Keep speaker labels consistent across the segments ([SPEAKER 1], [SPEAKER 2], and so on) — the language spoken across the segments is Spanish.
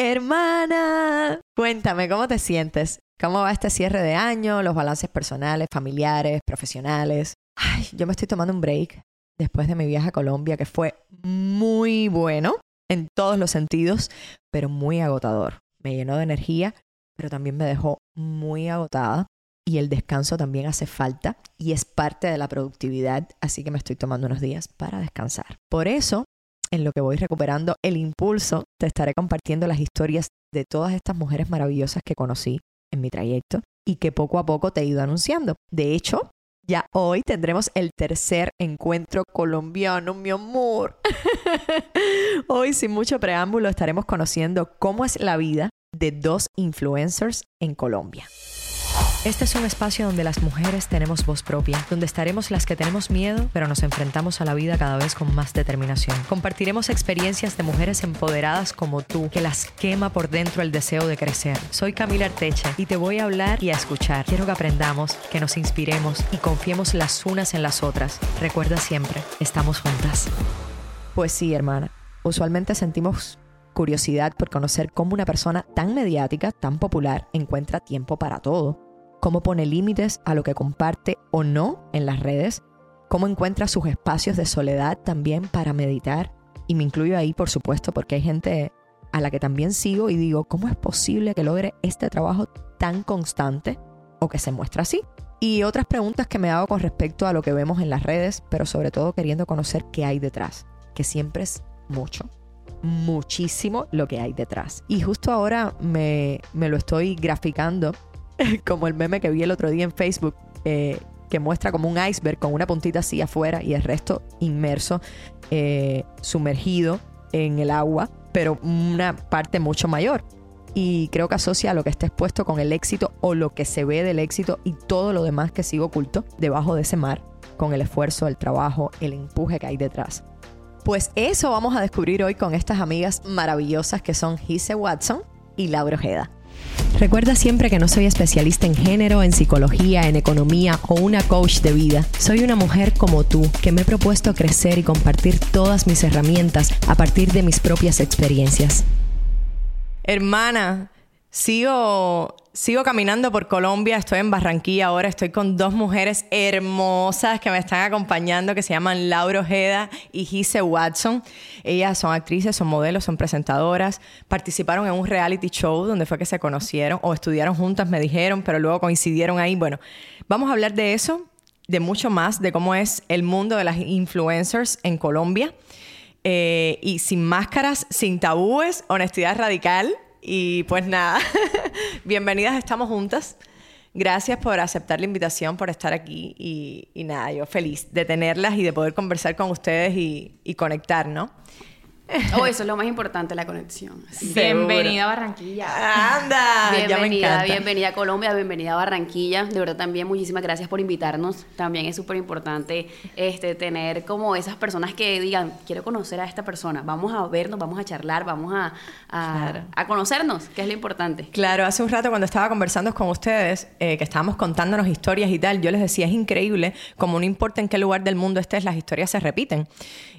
[SPEAKER 1] Hermana, cuéntame, ¿cómo te sientes? ¿Cómo va este cierre de año? Los balances personales, familiares, profesionales. Ay, yo me estoy tomando un break después de mi viaje a Colombia, que fue muy bueno en todos los sentidos, pero muy agotador. Me llenó de energía, pero también me dejó muy agotada. Y el descanso también hace falta y es parte de la productividad, así que me estoy tomando unos días para descansar. Por eso en lo que voy recuperando el impulso, te estaré compartiendo las historias de todas estas mujeres maravillosas que conocí en mi trayecto y que poco a poco te he ido anunciando. De hecho, ya hoy tendremos el tercer encuentro colombiano, mi amor. hoy, sin mucho preámbulo, estaremos conociendo cómo es la vida de dos influencers en Colombia. Este es un espacio donde las mujeres tenemos voz propia, donde estaremos las que tenemos miedo, pero nos enfrentamos a la vida cada vez con más determinación. Compartiremos experiencias de mujeres empoderadas como tú, que las quema por dentro el deseo de crecer. Soy Camila Arteche y te voy a hablar y a escuchar. Quiero que aprendamos, que nos inspiremos y confiemos las unas en las otras. Recuerda siempre, estamos juntas. Pues sí, hermana. Usualmente sentimos curiosidad por conocer cómo una persona tan mediática, tan popular, encuentra tiempo para todo cómo pone límites a lo que comparte o no en las redes, cómo encuentra sus espacios de soledad también para meditar. Y me incluyo ahí, por supuesto, porque hay gente a la que también sigo y digo, ¿cómo es posible que logre este trabajo tan constante o que se muestra así? Y otras preguntas que me hago con respecto a lo que vemos en las redes, pero sobre todo queriendo conocer qué hay detrás, que siempre es mucho, muchísimo lo que hay detrás. Y justo ahora me, me lo estoy graficando como el meme que vi el otro día en Facebook, eh, que muestra como un iceberg con una puntita así afuera y el resto inmerso, eh, sumergido en el agua, pero una parte mucho mayor. Y creo que asocia lo que está expuesto con el éxito o lo que se ve del éxito y todo lo demás que sigue oculto debajo de ese mar, con el esfuerzo, el trabajo, el empuje que hay detrás. Pues eso vamos a descubrir hoy con estas amigas maravillosas que son Gise Watson y Laura Ojeda. Recuerda siempre que no soy especialista en género, en psicología, en economía o una coach de vida. Soy una mujer como tú que me he propuesto crecer y compartir todas mis herramientas a partir de mis propias experiencias. Hermana, sigo Sigo caminando por Colombia, estoy en Barranquilla ahora, estoy con dos mujeres hermosas que me están acompañando, que se llaman Laura Ojeda y Gise Watson. Ellas son actrices, son modelos, son presentadoras, participaron en un reality show donde fue que se conocieron o estudiaron juntas, me dijeron, pero luego coincidieron ahí. Bueno, vamos a hablar de eso, de mucho más, de cómo es el mundo de las influencers en Colombia. Eh, y sin máscaras, sin tabúes, honestidad radical. Y pues nada, bienvenidas, estamos juntas. Gracias por aceptar la invitación, por estar aquí y, nada, yo feliz de tenerlas y de poder conversar con ustedes y, y conectar, ¿no?
[SPEAKER 2] Oh, eso es lo más importante, la conexión.
[SPEAKER 3] Bienvenida a Barranquilla.
[SPEAKER 1] Anda,
[SPEAKER 2] bienvenida, bienvenida a Colombia, bienvenida a Barranquilla. De verdad también muchísimas gracias por invitarnos. También es súper importante este, tener como esas personas que digan, quiero conocer a esta persona, vamos a vernos, vamos a charlar, vamos a, a, conocernos, que es lo importante.
[SPEAKER 1] Claro, hace un rato cuando estaba conversando con ustedes, eh, que estábamos contándonos historias y tal, yo les decía, es increíble, como no importa en qué lugar del mundo estés, las historias se repiten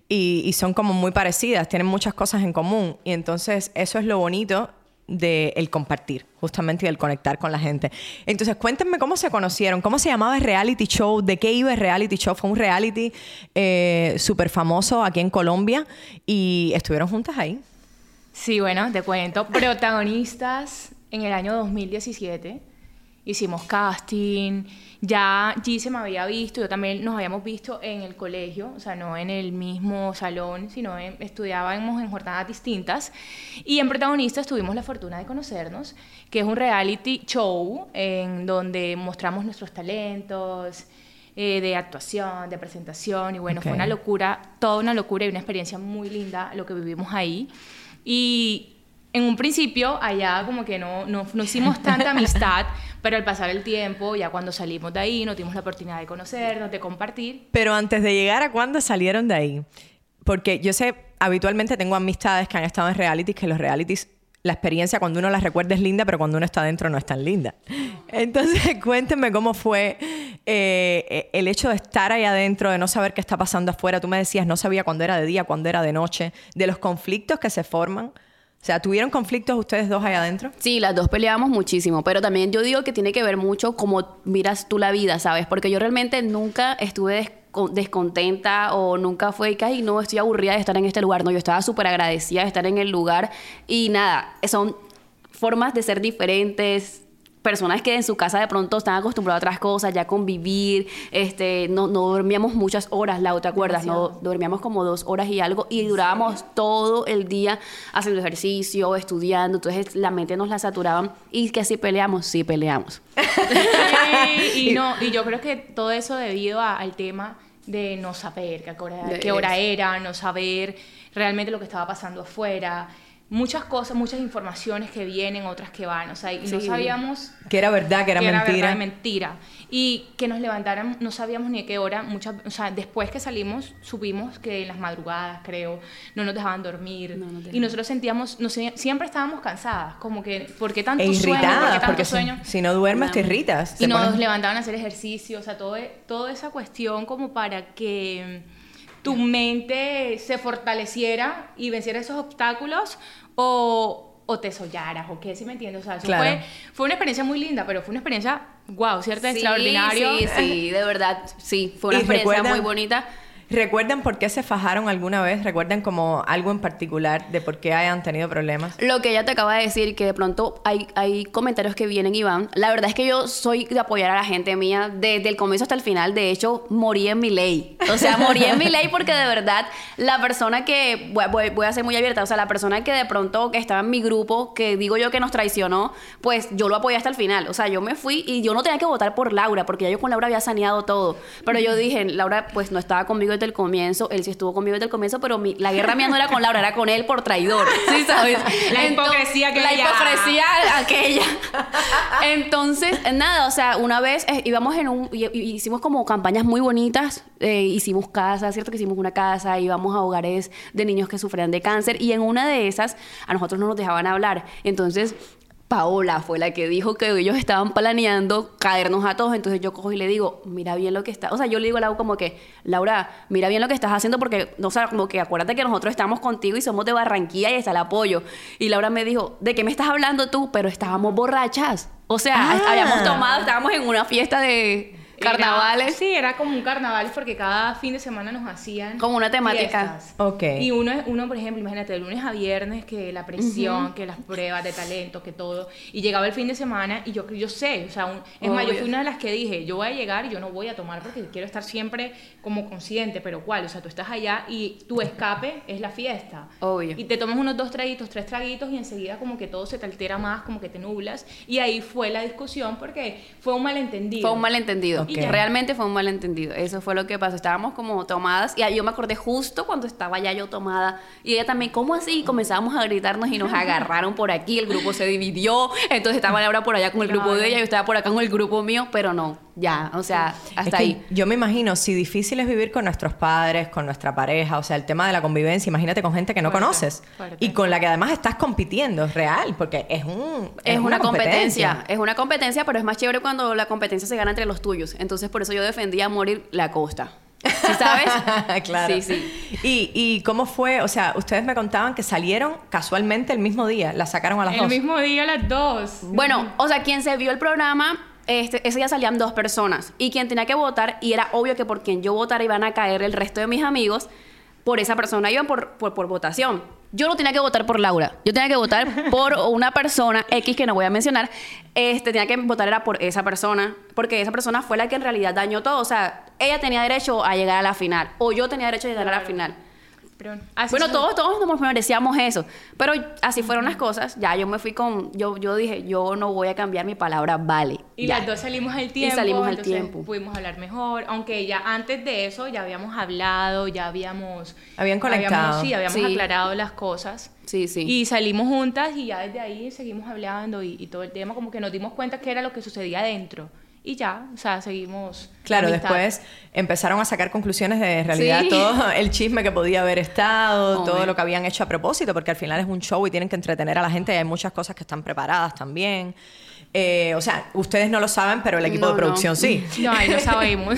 [SPEAKER 1] y, son como muy parecidas, tienen muchas cosas en común. Y entonces eso es lo bonito del compartir, justamente, y del conectar con la gente. Entonces, cuéntenme cómo se conocieron, cómo se llamaba el reality show, de qué iba el reality show. Fue un reality eh, súper famoso aquí en Colombia y estuvieron juntas ahí.
[SPEAKER 3] Sí, bueno, te cuento. Protagonistas en el año 2017. Hicimos casting ya Gise me había visto, yo también nos habíamos visto en el colegio, o sea, no en el mismo salón, sino estudiábamos en jornadas distintas. Y en Protagonistas tuvimos la fortuna de conocernos, que es un reality show en donde mostramos nuestros talentos, eh, de actuación, de presentación, y bueno, fue una locura, toda una locura y una experiencia muy linda lo que vivimos ahí. Y en un principio allá como que no, no, no hicimos tanta amistad, pero al pasar el tiempo, ya cuando salimos de ahí, nos dimos la oportunidad de conocernos, de compartir.
[SPEAKER 1] Pero antes de llegar a cuándo salieron de ahí, porque yo sé, habitualmente tengo amistades que han estado en realities, que los realities, la experiencia cuando uno las recuerda es linda, pero cuando uno está dentro no es tan linda. Entonces, cuéntenme cómo fue eh, el hecho de estar ahí adentro, de no saber qué está pasando afuera. Tú me decías, no sabía cuándo era de día, cuándo era de noche, de los conflictos que se forman O sea, ¿tuvieron conflictos ustedes dos ahí adentro?
[SPEAKER 2] Sí, las dos peleábamos muchísimo, pero también yo digo que tiene que ver mucho cómo miras tú la vida, ¿sabes? Porque yo realmente nunca estuve desco- descontenta o nunca fue que, ay, no, estoy aburrida de estar en este lugar. No, yo estaba súper agradecida de estar en el lugar y nada, son formas de ser diferentes. Personas que en su casa de pronto están acostumbradas a otras cosas, ya convivir, este, no, no dormíamos muchas horas, Lau, ¿te acuerdas? No, dormíamos como dos horas y algo y durábamos todo el día haciendo ejercicio, estudiando, entonces la mente nos la saturaban y que si peleamos, sí peleamos.
[SPEAKER 3] Sí, y no, y yo creo que todo eso debido a- al tema de no saber qué hora, qué hora era, no saber realmente lo que estaba pasando afuera. Muchas cosas, muchas informaciones que vienen, otras que van, o sea, y no sabíamos
[SPEAKER 1] Que era verdad, que era
[SPEAKER 3] que era
[SPEAKER 1] mentira.
[SPEAKER 3] verdad mentira. Y que nos levantaran, no sabíamos ni a qué hora. Muchas, o sea, después que salimos, supimos que en las madrugadas, creo, no nos dejaban dormir.
[SPEAKER 2] No nos
[SPEAKER 3] y nosotros sentíamos, no sé, siempre estábamos cansadas, como que, ¿por qué tanto
[SPEAKER 1] e
[SPEAKER 3] sueño? ¿Por qué
[SPEAKER 1] irritadas,
[SPEAKER 3] tanto
[SPEAKER 1] porque
[SPEAKER 3] sueño?
[SPEAKER 1] si no duermes te irritas.
[SPEAKER 3] Y nos
[SPEAKER 1] pones-
[SPEAKER 3] levantaban a hacer ejercicio, o sea, todo, e- toda esa cuestión como para que tu mente se fortaleciera y venciera esos obstáculos o, o te sollaras, o qué, si me entiendes? O sea, eso
[SPEAKER 1] Claro.
[SPEAKER 3] fue, fue una experiencia muy linda, pero fue una experiencia, wow, ¿cierto?
[SPEAKER 2] Sí,
[SPEAKER 3] Extraordinario.
[SPEAKER 2] Sí, sí, de verdad, sí, fue una
[SPEAKER 1] ¿Y
[SPEAKER 2] experiencia
[SPEAKER 1] recuerdan-
[SPEAKER 2] muy bonita.
[SPEAKER 1] ¿Recuerdan por qué se fajaron alguna vez? ¿Recuerdan como algo en particular de por qué hayan tenido problemas?
[SPEAKER 2] Lo que ella te acaba de decir, que de pronto hay, hay comentarios que vienen y van. La verdad es que yo soy de apoyar a la gente mía desde el comienzo hasta el final. De hecho, morí en mi ley. O sea, morí en mi ley porque de verdad la persona que, voy, voy- a ser muy abierta, o sea, la persona que de pronto estaba en mi grupo, que digo yo que nos traicionó, pues yo lo apoyé hasta el final. O sea, yo me fui y yo no tenía que votar por Laura, porque ya yo con Laura había saneado todo. Pero yo dije, Laura pues no estaba conmigo desde el comienzo, él sí estuvo conmigo desde el comienzo, pero mi- la guerra mía no era con Laura, era con él por traidor. ¿Sí sabes?
[SPEAKER 3] La hipocresía
[SPEAKER 2] La
[SPEAKER 3] aquella.
[SPEAKER 2] hipocresía aquella. Entonces, nada, o sea, una vez eh, íbamos en un. y- y- Hicimos como campañas muy bonitas. eh, hicimos casas, ¿cierto? Que hicimos una casa, íbamos a hogares de niños que sufrían de cáncer. Y en una de esas, a nosotros no nos dejaban hablar. Entonces. Paola fue la que dijo que ellos estaban planeando caernos a todos. Entonces yo cojo y le digo, mira bien lo que está. O sea, yo le digo a Laura como que, Laura, mira bien lo que estás haciendo porque, o sea, como que acuérdate que nosotros estamos contigo y somos de Barranquilla y está el apoyo. Y Laura me dijo, ¿de qué me estás hablando tú? Pero estábamos borrachas. O sea,
[SPEAKER 1] Ah.
[SPEAKER 2] habíamos tomado, estábamos en una fiesta de
[SPEAKER 3] Era-
[SPEAKER 2] carnavales.
[SPEAKER 3] sí, era como un carnaval porque cada fin de semana nos hacían.
[SPEAKER 2] Como una temática.
[SPEAKER 3] fiestas.
[SPEAKER 1] Ok.
[SPEAKER 3] Y uno, uno, por ejemplo, imagínate, de lunes a viernes, que la presión, que las pruebas de talento, que todo. Y llegaba el fin de semana y yo, yo sé, o sea, un- es más, yo fui una de las que dije, yo voy a llegar y yo no voy a tomar porque quiero estar siempre como consciente, pero ¿cuál? O sea, tú estás allá y tu escape es la fiesta.
[SPEAKER 2] Obvio.
[SPEAKER 3] Y te tomas unos dos traguitos, tres traguitos y enseguida como que todo se te altera más, como que te nublas. Y ahí fue la discusión porque fue un malentendido.
[SPEAKER 2] Fue un malentendido.
[SPEAKER 1] Ok.
[SPEAKER 2] Realmente fue un malentendido. Eso fue lo que pasó. Estábamos como tomadas. Y yo me acordé justo cuando estaba ya yo tomada. Y ella también, ¿cómo así? Y comenzamos a gritarnos y nos agarraron por aquí. El grupo se dividió. Entonces estaba Laura por allá con el grupo de ella. Yo estaba por acá con el grupo mío. Pero no, ya. O sea, hasta
[SPEAKER 1] Es que
[SPEAKER 2] ahí.
[SPEAKER 1] Yo me imagino, si difícil es vivir con nuestros padres, con nuestra pareja, o sea, el tema de la convivencia, imagínate con gente que no
[SPEAKER 3] Fuerte,
[SPEAKER 1] conoces
[SPEAKER 3] fuerte.
[SPEAKER 1] y con la que además estás compitiendo, es real, porque es un
[SPEAKER 2] Es una competencia. es una competencia, pero es más chévere cuando la competencia se gana entre los tuyos. Entonces, por eso yo defendía a morir la costa. ¿Sí sabes?
[SPEAKER 1] claro.
[SPEAKER 2] Sí, sí.
[SPEAKER 1] ¿Y, ¿Y cómo fue? O sea, ustedes me contaban que salieron casualmente el mismo día, la sacaron a las
[SPEAKER 3] El
[SPEAKER 1] dos.
[SPEAKER 3] mismo día a las dos.
[SPEAKER 2] Bueno, o sea, quien se vio el programa, este, ese día salían dos personas. Y quien tenía que votar, y era obvio que por quien yo votara iban a caer el resto de mis amigos, por esa persona iban por, por, votación. Yo no tenía que votar por Laura. Yo tenía que votar por una persona X que no voy a mencionar. Este, tenía que votar era por esa persona, porque esa persona fue la que en realidad dañó todo. O sea, ella tenía derecho a llegar a la final, o yo tenía derecho a llegar a la final.
[SPEAKER 3] Pero así
[SPEAKER 2] Bueno,
[SPEAKER 3] son-
[SPEAKER 2] todos, todos nos merecíamos eso. Pero así fueron las cosas. Ya yo me fui con. Yo, yo dije, yo no voy a cambiar mi palabra, vale.
[SPEAKER 3] Y
[SPEAKER 2] Ya.
[SPEAKER 3] las dos salimos al tiempo.
[SPEAKER 2] salimos al
[SPEAKER 3] entonces
[SPEAKER 2] tiempo.
[SPEAKER 3] Pudimos hablar mejor. Aunque ya antes de eso ya habíamos hablado, ya habíamos.
[SPEAKER 1] Habían conectado.
[SPEAKER 3] habíamos- sí, habíamos
[SPEAKER 2] Sí.
[SPEAKER 3] aclarado las cosas.
[SPEAKER 2] Sí, sí.
[SPEAKER 3] Y salimos juntas y ya desde ahí seguimos hablando y, y todo el tema, como que nos dimos cuenta que era lo que sucedía adentro. Y ya, o sea, seguimos. la
[SPEAKER 1] Claro, después empezaron a sacar conclusiones de en realidad
[SPEAKER 2] Sí.
[SPEAKER 1] todo el chisme que podía haber estado, todo lo que habían hecho a propósito, porque al final es un show y tienen que entretener a la gente y hay muchas cosas que están preparadas también. Eh, o sea, ustedes no lo saben, pero el equipo
[SPEAKER 2] No,
[SPEAKER 1] de producción
[SPEAKER 2] no.
[SPEAKER 1] sí.
[SPEAKER 3] No, ahí no sabemos.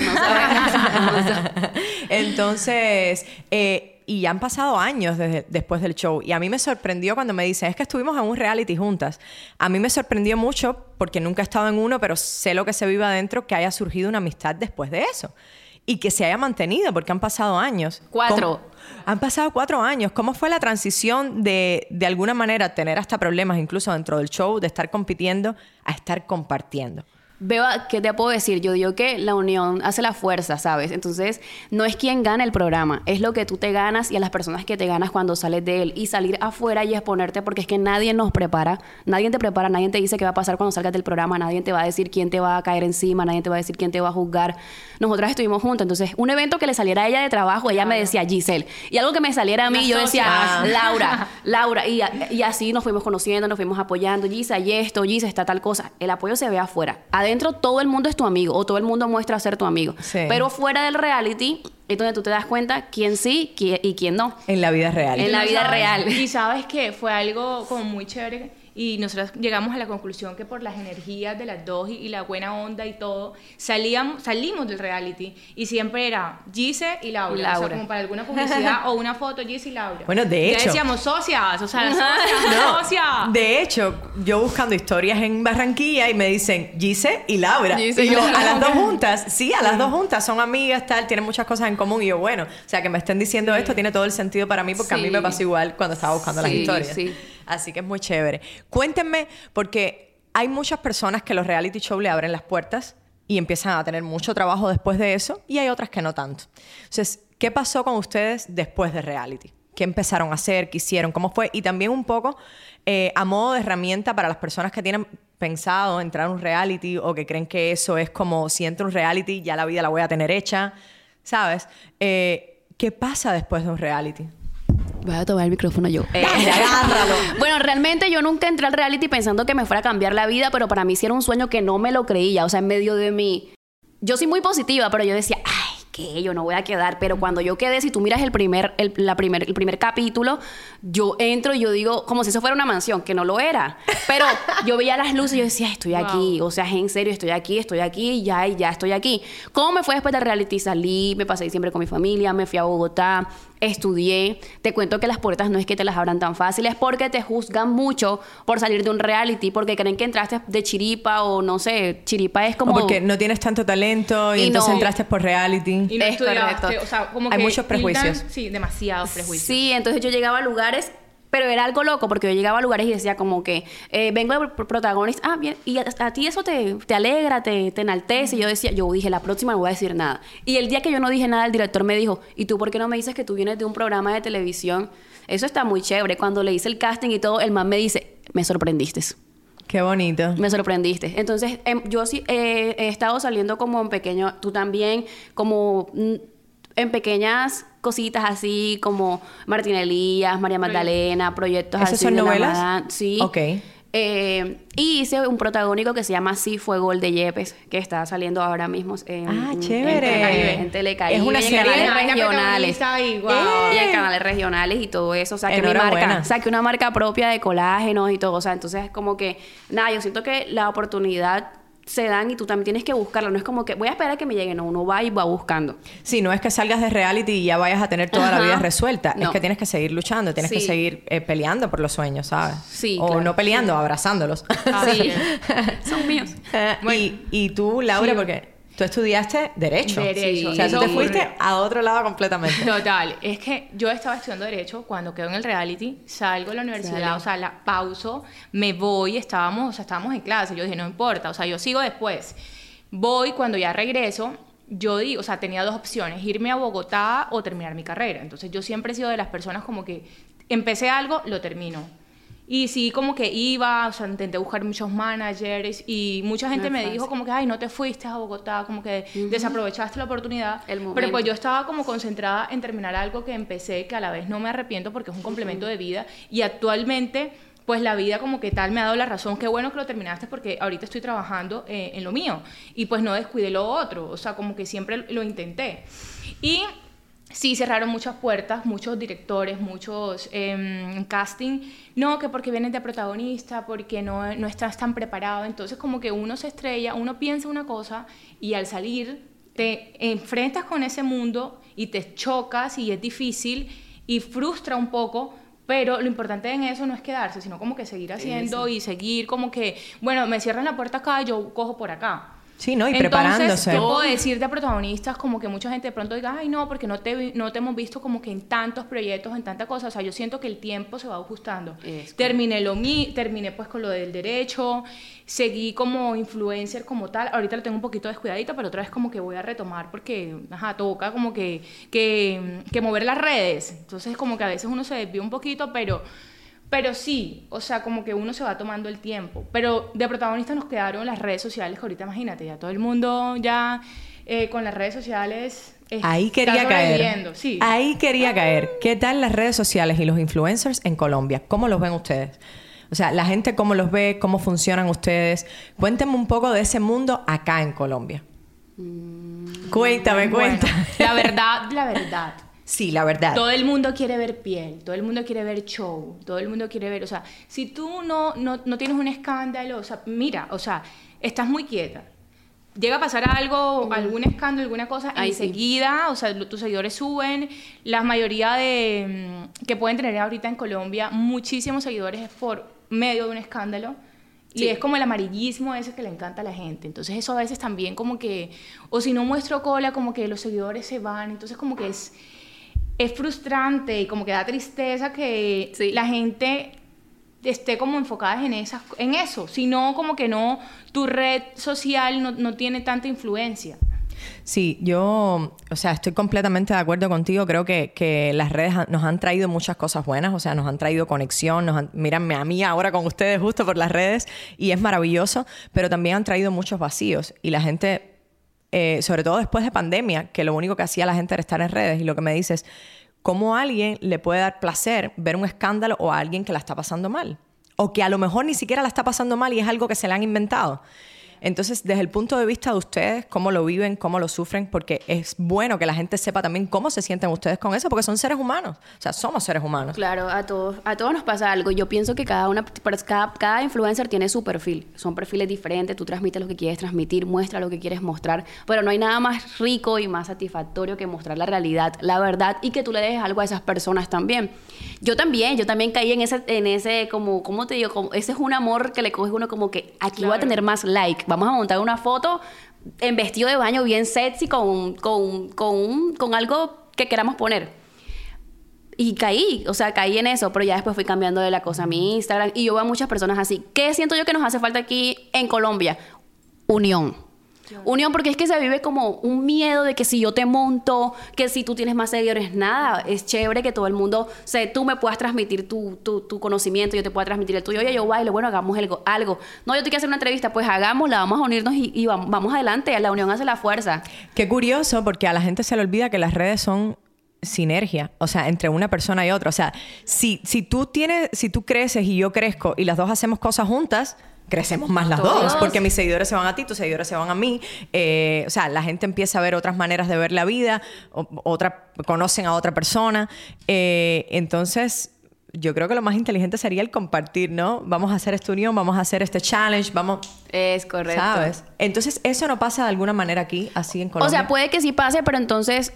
[SPEAKER 1] Entonces, eh, y ya han pasado años desde, después del show. Y a mí me sorprendió cuando me dicen, es que estuvimos en un reality juntas. A mí me sorprendió mucho, porque nunca he estado en uno, pero sé lo que se vive adentro, que haya surgido una amistad después de eso. Y que se haya mantenido, porque han pasado años.
[SPEAKER 2] Cuatro.
[SPEAKER 1] ¿Cómo- Han pasado cuatro años. ¿Cómo fue la transición de, de alguna manera, tener hasta problemas, incluso dentro del show, de estar compitiendo a estar compartiendo?
[SPEAKER 2] Veo, ¿qué te puedo decir? Yo digo que la unión hace la fuerza, ¿sabes? Entonces, no es quien gana el programa, es lo que tú te ganas y a las personas que te ganas cuando sales de él. Y salir afuera y exponerte, porque es que nadie nos prepara, nadie te prepara, nadie te dice qué va a pasar cuando salgas del programa, nadie te va a decir quién te va a caer encima, nadie te va a decir quién te va a juzgar. Nosotras estuvimos juntas, entonces, un evento que le saliera a ella de trabajo, ella me decía Giselle. Y algo que me saliera a mí, yo decía,
[SPEAKER 3] socia.
[SPEAKER 2] Laura, Laura. Y, y así nos fuimos conociendo, nos fuimos apoyando. Gisa, y esto, Gisa, está tal cosa. El apoyo se ve afuera. Adentro todo el mundo es tu amigo o todo el mundo muestra ser tu amigo.
[SPEAKER 1] Sí.
[SPEAKER 2] Pero fuera del reality es donde tú te das cuenta quién sí qui- y quién no.
[SPEAKER 1] En la vida real.
[SPEAKER 2] En la vida
[SPEAKER 3] sabes-
[SPEAKER 2] real.
[SPEAKER 3] Y sabes que fue algo como muy chévere y nosotros llegamos a la conclusión que por las energías de las dos y, y la buena onda y todo, salíamos, salimos del reality y siempre era Gise y Laura. O sea,
[SPEAKER 2] Laura.
[SPEAKER 3] como para alguna publicidad o una foto, Gise y Laura.
[SPEAKER 1] Bueno, de
[SPEAKER 3] Ya
[SPEAKER 1] hecho-
[SPEAKER 3] decíamos socias, o sea, las socias, socias.
[SPEAKER 1] De hecho, yo buscando historias en Barranquilla y me dicen Gise y Laura.
[SPEAKER 2] Gise
[SPEAKER 1] y yo,
[SPEAKER 2] Laura.
[SPEAKER 1] a las dos juntas, sí, a las dos juntas, son amigas, tal, tienen muchas cosas en común. Y yo, bueno, o sea, que me estén diciendo esto tiene todo el sentido para mí porque a mí me pasó igual cuando estaba buscando las
[SPEAKER 2] Sí,
[SPEAKER 1] historias.
[SPEAKER 2] sí.
[SPEAKER 1] Así que es muy chévere. Cuéntenme, porque hay muchas personas que los reality show le abren las puertas y empiezan a tener mucho trabajo después de eso y hay otras que no tanto. Entonces, ¿qué pasó con ustedes después de reality? ¿Qué empezaron a hacer? ¿Qué hicieron? ¿Cómo fue? Y también un poco eh, a modo de herramienta para las personas que tienen pensado entrar a un reality o que creen que eso es como si entro un reality ya la vida la voy a tener hecha, ¿sabes? Eh, ¿Qué pasa después de un reality?
[SPEAKER 2] Voy a tomar el micrófono yo. Eh,
[SPEAKER 1] agárralo.
[SPEAKER 2] bueno, realmente yo nunca entré al reality pensando que me fuera a cambiar la vida, pero para mí sí era un sueño que no me lo creía. O sea, en medio de mí. Yo soy muy positiva, pero yo decía, ay, que yo no voy a quedar. Pero cuando yo quedé, si tú miras el primer, el, la primer, el primer capítulo, yo entro y yo digo, como si eso fuera una mansión, que no lo era. Pero yo veía las luces y yo decía, estoy
[SPEAKER 3] Wow.
[SPEAKER 2] aquí. O sea, en serio, estoy aquí, estoy aquí, ya, y ya estoy aquí. ¿Cómo me fue después del reality? Salí, me pasé diciembre con mi familia, me fui a Bogotá, estudié. Te cuento que las puertas no es que te las abran tan fáciles porque te juzgan mucho por salir de un reality, porque creen que entraste de chiripa o no sé, chiripa es como...
[SPEAKER 1] O porque no tienes tanto talento y,
[SPEAKER 2] Y
[SPEAKER 1] entonces
[SPEAKER 2] no.
[SPEAKER 1] entraste por reality.
[SPEAKER 3] Y no
[SPEAKER 2] Es correcto.
[SPEAKER 3] o sea, como
[SPEAKER 1] Hay
[SPEAKER 3] que
[SPEAKER 1] muchos prejuicios.
[SPEAKER 3] tildan- sí, demasiados prejuicios.
[SPEAKER 2] Sí, entonces yo llegaba a lugares, pero era algo loco, porque yo llegaba a lugares y decía como que, eh, vengo de pro- protagonista, ah, bien, y a, a ti eso te, te alegra, te, te enaltece. Y yo decía, yo dije, la próxima no voy a decir nada. Y el día que yo no dije nada, el director me dijo, ¿y tú por qué no me dices que tú vienes de un programa de televisión? Eso está muy chévere. Cuando le hice el casting y todo, el man me dice, me sorprendiste.
[SPEAKER 1] Qué bonito.
[SPEAKER 2] Me sorprendiste. Entonces, em, yo sí eh, he estado saliendo como en pequeño, tú también, como mm, en pequeñas cositas así como Martín Elías, María Magdalena, proyectos
[SPEAKER 1] ¿Esas
[SPEAKER 2] así.
[SPEAKER 1] son
[SPEAKER 2] de la
[SPEAKER 1] novelas?
[SPEAKER 2] Madame, sí.
[SPEAKER 1] Ok.
[SPEAKER 2] Eh, y hice un protagónico que se llama Sí Fuego el de Yepes, que está saliendo ahora mismo en,
[SPEAKER 1] Ah, chévere.
[SPEAKER 2] en en Telecaribe,
[SPEAKER 1] Es una
[SPEAKER 2] y en canales regionales. Y en canales regionales y todo eso. O sea, que mi marca, saqué una marca propia de colágenos y todo. O sea, entonces es como que, nada, yo siento que la oportunidad se dan y tú también tienes que buscarla. No es como que voy a esperar a que me llegue, no, uno va y va buscando.
[SPEAKER 1] Sí, no es que salgas de reality y ya vayas a tener toda la vida resuelta. Es que tienes que seguir luchando, tienes que seguir eh, peleando por los sueños, ¿sabes?
[SPEAKER 2] Sí,
[SPEAKER 1] O
[SPEAKER 2] claro.
[SPEAKER 1] no peleando, abrazándolos.
[SPEAKER 2] Sí, son míos.
[SPEAKER 1] Eh, y, y tú, Laura, porque tú estudiaste Derecho.
[SPEAKER 3] Derecho.
[SPEAKER 1] O sea, tú te fuiste a otro lado completamente.
[SPEAKER 3] Total, es que yo estaba estudiando Derecho, cuando quedo en el reality, salgo de la universidad,
[SPEAKER 2] Sale.
[SPEAKER 3] o sea, la pauso, me voy, estábamos, o sea, estábamos en clase, yo dije, no importa, o sea, yo sigo después. Voy, cuando ya regreso, yo digo, o sea, tenía dos opciones, irme a Bogotá o terminar mi carrera. Entonces yo siempre he sido de las personas como que empecé algo, lo termino. Y sí, como que iba, o sea, intenté buscar muchos managers y mucha gente
[SPEAKER 2] No
[SPEAKER 3] me dijo como que, ay, no te fuiste a Bogotá, como que desaprovechaste la oportunidad.
[SPEAKER 2] El
[SPEAKER 3] Pero pues yo estaba como concentrada en terminar algo que empecé, que a la vez no me arrepiento porque es un complemento de vida. Y actualmente, pues la vida como que tal me ha dado la razón. Qué bueno que lo terminaste porque ahorita estoy trabajando eh, en lo mío. Y pues no descuidé lo otro. O sea, como que siempre lo intenté. Y sí cerraron muchas puertas, muchos directores, muchos em, casting. No, que porque vienes de protagonista, porque no, no estás tan preparado. Entonces como que uno se estrella, uno piensa una cosa y al salir te enfrentas con ese mundo y te chocas y es difícil y frustra un poco. Pero lo importante en eso no es quedarse, sino como que seguir haciendo y seguir como que, bueno, me cierran la puerta acá, yo cojo por acá.
[SPEAKER 1] Sí, ¿no? Y
[SPEAKER 3] Entonces,
[SPEAKER 1] preparándose.
[SPEAKER 3] ¿qué puedo decir de protagonistas? Como que mucha gente de pronto diga, ay, no, porque no te, no te hemos visto como que en tantos proyectos, en tantas cosas. O sea, yo siento que el tiempo se va ajustando.
[SPEAKER 2] Es
[SPEAKER 3] terminé lo mi, terminé pues con lo del derecho, seguí como influencer como tal. Ahorita lo tengo un poquito descuidadita, pero otra vez como que voy a retomar porque, ajá, toca como que, que, que mover las redes. Entonces, como que a veces uno se desvía un poquito, pero... Pero sí, o sea, como que uno se va tomando el tiempo. Pero de protagonistas nos quedaron las redes sociales, que ahorita imagínate, ya todo el mundo ya eh, con las redes sociales. está
[SPEAKER 1] Ahí quería caer.
[SPEAKER 3] Sí.
[SPEAKER 1] Ahí quería caer. ¿Qué tal las redes sociales y los influencers en Colombia? ¿Cómo los ven ustedes? O sea, la gente cómo los ve, cómo funcionan ustedes. Cuéntenme un poco de ese mundo acá en Colombia. Cuéntame,
[SPEAKER 3] Bueno,
[SPEAKER 1] cuenta.
[SPEAKER 3] La verdad, la verdad.
[SPEAKER 1] Sí, la verdad.
[SPEAKER 3] Todo el mundo quiere ver piel, todo el mundo quiere ver show, todo el mundo quiere ver, o sea, si tú no, no, no tienes un escándalo, o sea, mira, o sea, estás muy quieta. Llega a pasar algo, algún escándalo, alguna cosa,
[SPEAKER 2] Ay, sí.
[SPEAKER 3] enseguida, o sea, tus seguidores suben. La mayoría de mm, que pueden tener ahorita en Colombia muchísimos seguidores es por medio de un escándalo. Y
[SPEAKER 2] Sí.
[SPEAKER 3] es como el amarillismo ese que le encanta a la gente. Entonces eso a veces también como que, o si no muestro cola, como que los seguidores se van. Entonces como que es, es frustrante y como que da tristeza que
[SPEAKER 2] Sí.
[SPEAKER 3] la gente esté como enfocada en, esas, en eso, sino como que no, tu red social no, no tiene tanta influencia.
[SPEAKER 1] Sí, yo, o sea, estoy completamente de acuerdo contigo. Creo que, que las redes han- nos han traído muchas cosas buenas, o sea, nos han traído conexión, nos han, míranme a mí ahora con ustedes justo por las redes y es maravilloso, pero también han traído muchos vacíos y la gente, eh, sobre todo después de pandemia, que lo único que hacía la gente era estar en redes y lo que me dices, ¿cómo a alguien le puede dar placer ver un escándalo o a alguien que la está pasando mal? O que a lo mejor ni siquiera la está pasando mal y es algo que se le han inventado. Entonces, desde el punto de vista de ustedes, cómo lo viven, cómo lo sufren, porque es bueno que la gente sepa también cómo se sienten ustedes con eso, porque son seres humanos. O sea, somos seres humanos.
[SPEAKER 2] Claro, a todos, a todos nos pasa algo. Yo pienso que cada una, cada, cada influencer tiene su perfil. Son perfiles diferentes. Tú transmites lo que quieres transmitir, muestra lo que quieres mostrar. Pero no hay nada más rico y más satisfactorio que mostrar la realidad, la verdad y que tú le dejes algo a esas personas también. Yo también, yo también caí en ese, en ese como, ¿cómo te digo? Como, ese es un amor que le coge uno como que aquí voy a
[SPEAKER 3] Claro.
[SPEAKER 2] tener más like. Vamos a montar una foto en vestido de baño bien sexy con, con, con, con algo que queramos poner. Y caí, o sea, caí en eso, pero ya después fui cambiando de la cosa a mi Instagram y yo veo a muchas personas así. ¿Qué siento yo que nos hace falta aquí en Colombia? Unión. Unión porque es que se vive como un miedo de que si yo te monto, que si tú tienes más seguidores, nada, es chévere que todo el mundo, o sea, tú me puedas transmitir tu, tu, tu conocimiento, yo te pueda transmitir el tuyo, oye, yo bailo, bueno, hagamos algo, algo. No, yo te quiero hacer una entrevista, pues hagámosla, vamos a unirnos y, vamos, vamos adelante, la unión hace la fuerza.
[SPEAKER 1] Qué curioso, porque a la gente se le olvida que las redes son sinergia, o sea, entre una persona y otra. O sea, si, si tú tienes, si tú creces y yo crezco y las dos hacemos cosas juntas, crecemos más las
[SPEAKER 2] Todos.
[SPEAKER 1] dos, porque mis seguidores se van a ti, tus seguidores se van a mí. Eh, o sea, la gente empieza a ver otras maneras de ver la vida, o- otra, conocen a otra persona. Eh, entonces, yo creo que lo más inteligente sería el compartir, ¿no? Vamos a hacer esta unión, vamos a hacer este challenge, vamos,
[SPEAKER 2] Es correcto.
[SPEAKER 1] ¿sabes? Entonces, eso no pasa de alguna manera aquí, así en
[SPEAKER 2] O
[SPEAKER 1] Colombia.
[SPEAKER 2] sea, puede que sí pase, pero entonces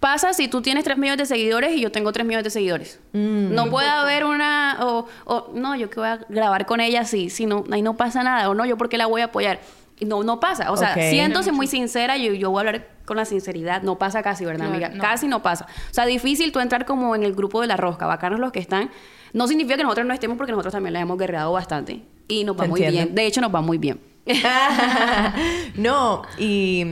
[SPEAKER 2] pasa si tú tienes 3 millones de seguidores y yo tengo 3 millones de seguidores.
[SPEAKER 1] Mm.
[SPEAKER 2] No puede haber una, o, o, no, yo que voy a grabar con ella así, si no, ahí no pasa nada, o no, yo porque la voy a apoyar. Y No, no pasa. O sea,
[SPEAKER 1] Ok.
[SPEAKER 2] siéntose muy sincera, yo, yo voy a hablar con la sinceridad. No pasa casi, ¿verdad,
[SPEAKER 3] Claro,
[SPEAKER 2] amiga?
[SPEAKER 3] no.
[SPEAKER 2] Casi no pasa. O sea, difícil tú entrar como en el grupo de la rosca. Bacanos los que están. No significa que nosotros no estemos porque nosotros también la hemos guerreado bastante. Y nos va muy
[SPEAKER 1] entiendo.
[SPEAKER 2] bien. De hecho, nos va muy bien.
[SPEAKER 1] no, y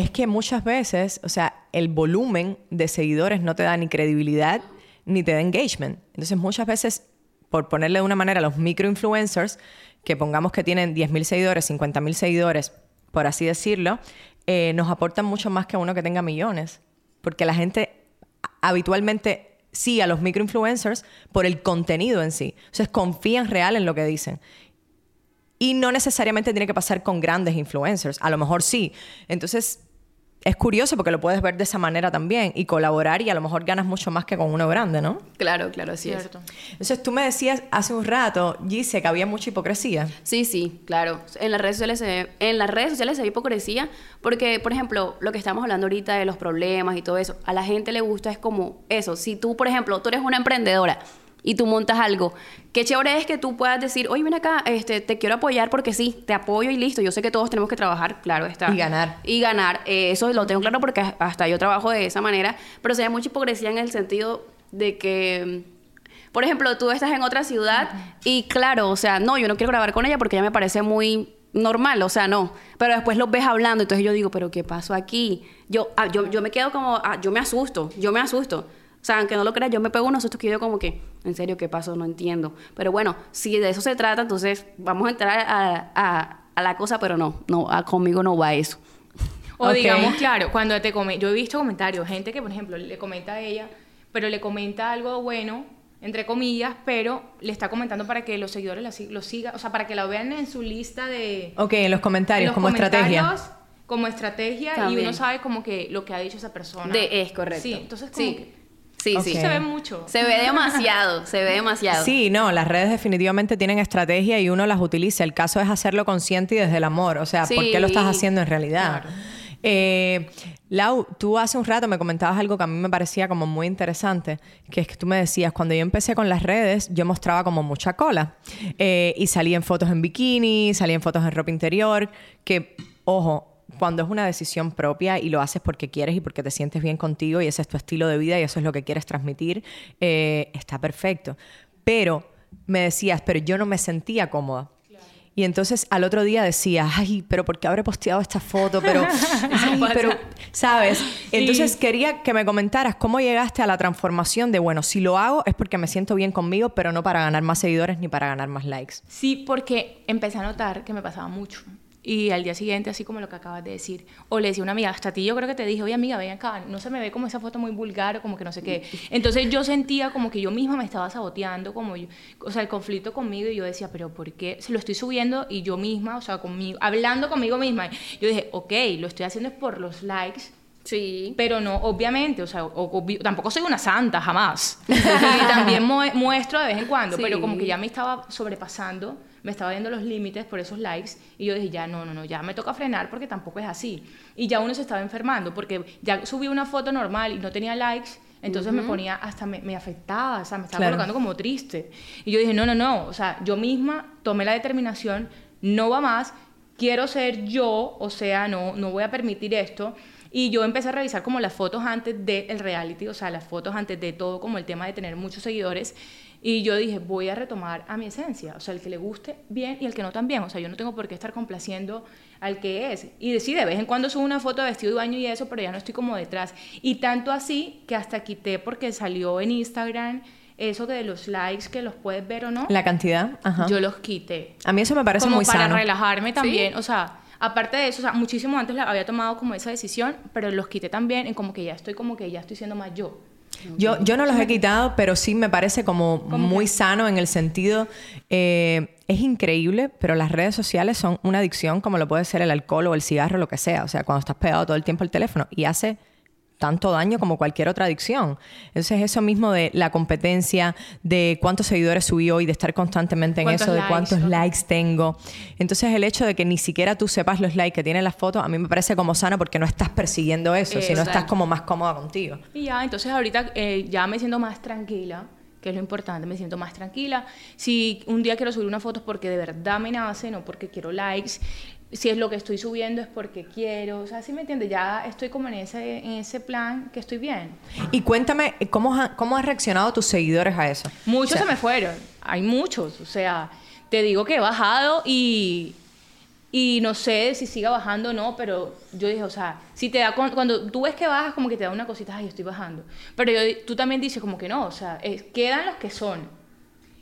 [SPEAKER 1] es que muchas veces, o sea, el volumen de seguidores no te da ni credibilidad ni te da engagement. Entonces, muchas veces, por ponerle de una manera, los microinfluencers, que pongamos que tienen 10.000 seguidores, 50.000 seguidores, por así decirlo, eh, nos aportan mucho más que uno que tenga millones. Porque la gente habitualmente sigue a los microinfluencers por el contenido en sí. Sea, confían real en lo que dicen. Y no necesariamente tiene que pasar con grandes influencers. A lo mejor sí. Entonces, es curioso porque lo puedes ver de esa manera también y colaborar y a lo mejor ganas mucho más que con uno grande, ¿no?
[SPEAKER 2] Claro, claro, así es.
[SPEAKER 3] Cierto.
[SPEAKER 1] Entonces tú me decías hace un rato, Gise, que había mucha hipocresía.
[SPEAKER 2] Sí, sí, claro. En las redes sociales se ve, en las redes sociales se ve hipocresía porque, por ejemplo, lo que estamos hablando ahorita de los problemas y todo eso, a la gente le gusta es como eso. Si tú, por ejemplo, tú eres una emprendedora y tú montas algo, qué chévere es que tú puedas decir, oye, ven acá, este, te quiero apoyar porque sí, te apoyo y listo. Yo sé que todos tenemos que trabajar, claro está.
[SPEAKER 1] Y ganar.
[SPEAKER 2] Y ganar. Eh, eso lo tengo claro porque hasta yo trabajo de esa manera, pero se ve mucha hipocresía en el sentido de que... Por ejemplo, tú estás en otra ciudad y claro, o sea, no, yo no quiero grabar con ella porque ella me parece muy normal, o sea, no. Pero después los ves hablando, entonces yo digo, pero ¿qué pasó aquí? Yo, ah, yo, yo me quedo como, ah, yo me asusto, yo me asusto. O sea, aunque no lo creas, yo me pego unos sustos que yo como que, en serio, ¿qué pasó? No entiendo. Pero bueno, si de eso se trata, entonces vamos a entrar a, a- a la cosa, pero no, no, a- conmigo no va eso.
[SPEAKER 3] O
[SPEAKER 1] Ok.
[SPEAKER 3] digamos, claro, cuando te come, yo he visto comentarios, gente que, por ejemplo, le comenta a ella, pero le comenta algo bueno, entre comillas, pero le está comentando para que los seguidores si- lo sigan, o sea, para que la vean en su lista de...
[SPEAKER 1] Ok, en los comentarios,
[SPEAKER 3] en los
[SPEAKER 1] como estrategia.
[SPEAKER 3] comentarios, Como estrategia y
[SPEAKER 2] También.
[SPEAKER 3] uno sabe como que lo que ha dicho esa persona.
[SPEAKER 2] De, es correcto.
[SPEAKER 3] Sí, entonces como
[SPEAKER 2] sí.
[SPEAKER 3] que
[SPEAKER 2] Sí, sí.
[SPEAKER 3] se ve mucho.
[SPEAKER 2] Se ve demasiado, se ve demasiado.
[SPEAKER 1] Sí, no, las redes definitivamente tienen estrategia y uno las utiliza. El caso es hacerlo consciente y desde el amor. O sea, ¿por qué lo estás haciendo en realidad? Eh, Lau, tú hace un rato me comentabas algo que a mí me parecía como muy interesante, que es que tú me decías, cuando yo empecé con las redes, yo mostraba como mucha cola. Eh, y salía en fotos en bikini, salía en fotos en ropa interior, que, ojo, cuando es una decisión propia y lo haces porque quieres y porque te sientes bien contigo y ese es tu estilo de vida y eso es lo que quieres transmitir, eh, está perfecto. Pero me decías, pero yo no me sentía cómoda. Y entonces al otro día decía, ay, pero ¿por qué habré posteado esta foto? Pero, ay, pero, ¿sabes? Entonces quería que me comentaras cómo llegaste a la transformación de, bueno, si lo hago es porque me siento bien conmigo, pero no para ganar más seguidores ni para ganar más likes.
[SPEAKER 3] Sí, porque empecé a notar que me pasaba mucho. Y al día siguiente, así como lo que acabas de decir, o le decía a una amiga, hasta a ti yo creo que te dije, oye amiga, ven acá, no se me ve como esa foto muy vulgar o como que no sé qué. Entonces yo sentía como que yo misma me estaba saboteando, como yo, o sea, el conflicto conmigo y yo decía, pero ¿por qué se lo estoy subiendo y yo misma, o sea, conmigo, hablando conmigo misma? Yo dije, ok, lo estoy haciendo es por los likes,
[SPEAKER 2] Sí.
[SPEAKER 3] pero no, obviamente, o sea, o- obvi- tampoco soy una santa, jamás. y también mue- muestro de vez en cuando,
[SPEAKER 2] Sí.
[SPEAKER 3] pero como que ya me estaba sobrepasando, me estaba viendo los límites por esos likes, y yo dije, ya, no, no, no, ya me toca frenar porque tampoco es así. Y ya uno se estaba enfermando, porque ya subí una foto normal y no tenía likes, entonces me ponía, hasta me, me afectaba, o sea, me estaba
[SPEAKER 1] Claro.
[SPEAKER 3] colocando como triste. Y yo dije, no, no, no, o sea, yo misma tomé la determinación, no va más, quiero ser yo, o sea, no, no voy a permitir esto. Y yo empecé a revisar como las fotos antes del reality, o sea, las fotos antes de todo, como el tema de tener muchos seguidores. Y yo dije, voy a retomar a mi esencia, o sea, el que le guste bien y el que no también. O sea, yo no tengo por qué estar complaciendo al que es. Y sí, de vez en cuando subo una foto de vestido de baño y eso, pero ya no estoy como detrás. Y tanto así que hasta quité porque salió en Instagram eso de los likes que los puedes ver o no.
[SPEAKER 1] La cantidad, ajá.
[SPEAKER 3] Yo los quité
[SPEAKER 1] A mí eso me parece
[SPEAKER 3] como
[SPEAKER 1] muy
[SPEAKER 3] para
[SPEAKER 1] sano.
[SPEAKER 3] relajarme también, o sea, aparte de eso, o sea, muchísimo antes la había tomado como esa decisión, pero los quité también en como que ya estoy como que ya estoy siendo más yo.
[SPEAKER 1] Yo, yo no los he quitado, pero sí me parece como muy sano en el sentido, eh, es increíble, pero las redes sociales son una adicción como lo puede ser el alcohol o el cigarro, lo que sea. O sea, cuando estás pegado todo el tiempo al teléfono y hace tanto daño como cualquier otra adicción. Entonces eso mismo de la competencia, de cuántos seguidores subí hoy, de estar constantemente en
[SPEAKER 3] ¿Cuántos
[SPEAKER 1] eso, de cuántos likes tengo. Entonces el hecho de que ni siquiera tú sepas los likes que tiene la foto, a mí me parece como sano porque no estás persiguiendo eso, sino estás
[SPEAKER 3] Exacto.
[SPEAKER 1] como más cómoda contigo.
[SPEAKER 3] Y ya, entonces ahorita eh, ya me siento más tranquila, que es lo importante, me siento más tranquila. Si un día quiero subir una foto porque de verdad me nace, no porque quiero likes. Si es lo que estoy subiendo es porque quiero, o sea, ¿sí me entiendes? Ya estoy como en ese, en ese plan que estoy bien.
[SPEAKER 1] Y cuéntame, ¿cómo, ha- cómo han reaccionado tus seguidores a eso?
[SPEAKER 3] Muchos
[SPEAKER 1] O sea,
[SPEAKER 3] se me fueron, hay muchos, o sea, te digo que he bajado y, y no sé si siga bajando o no, pero yo dije, o sea, si te da, cuando tú ves que bajas, como que te da una cosita, ay, estoy bajando, pero yo- tú también dices como que no, o sea, es- quedan los que son.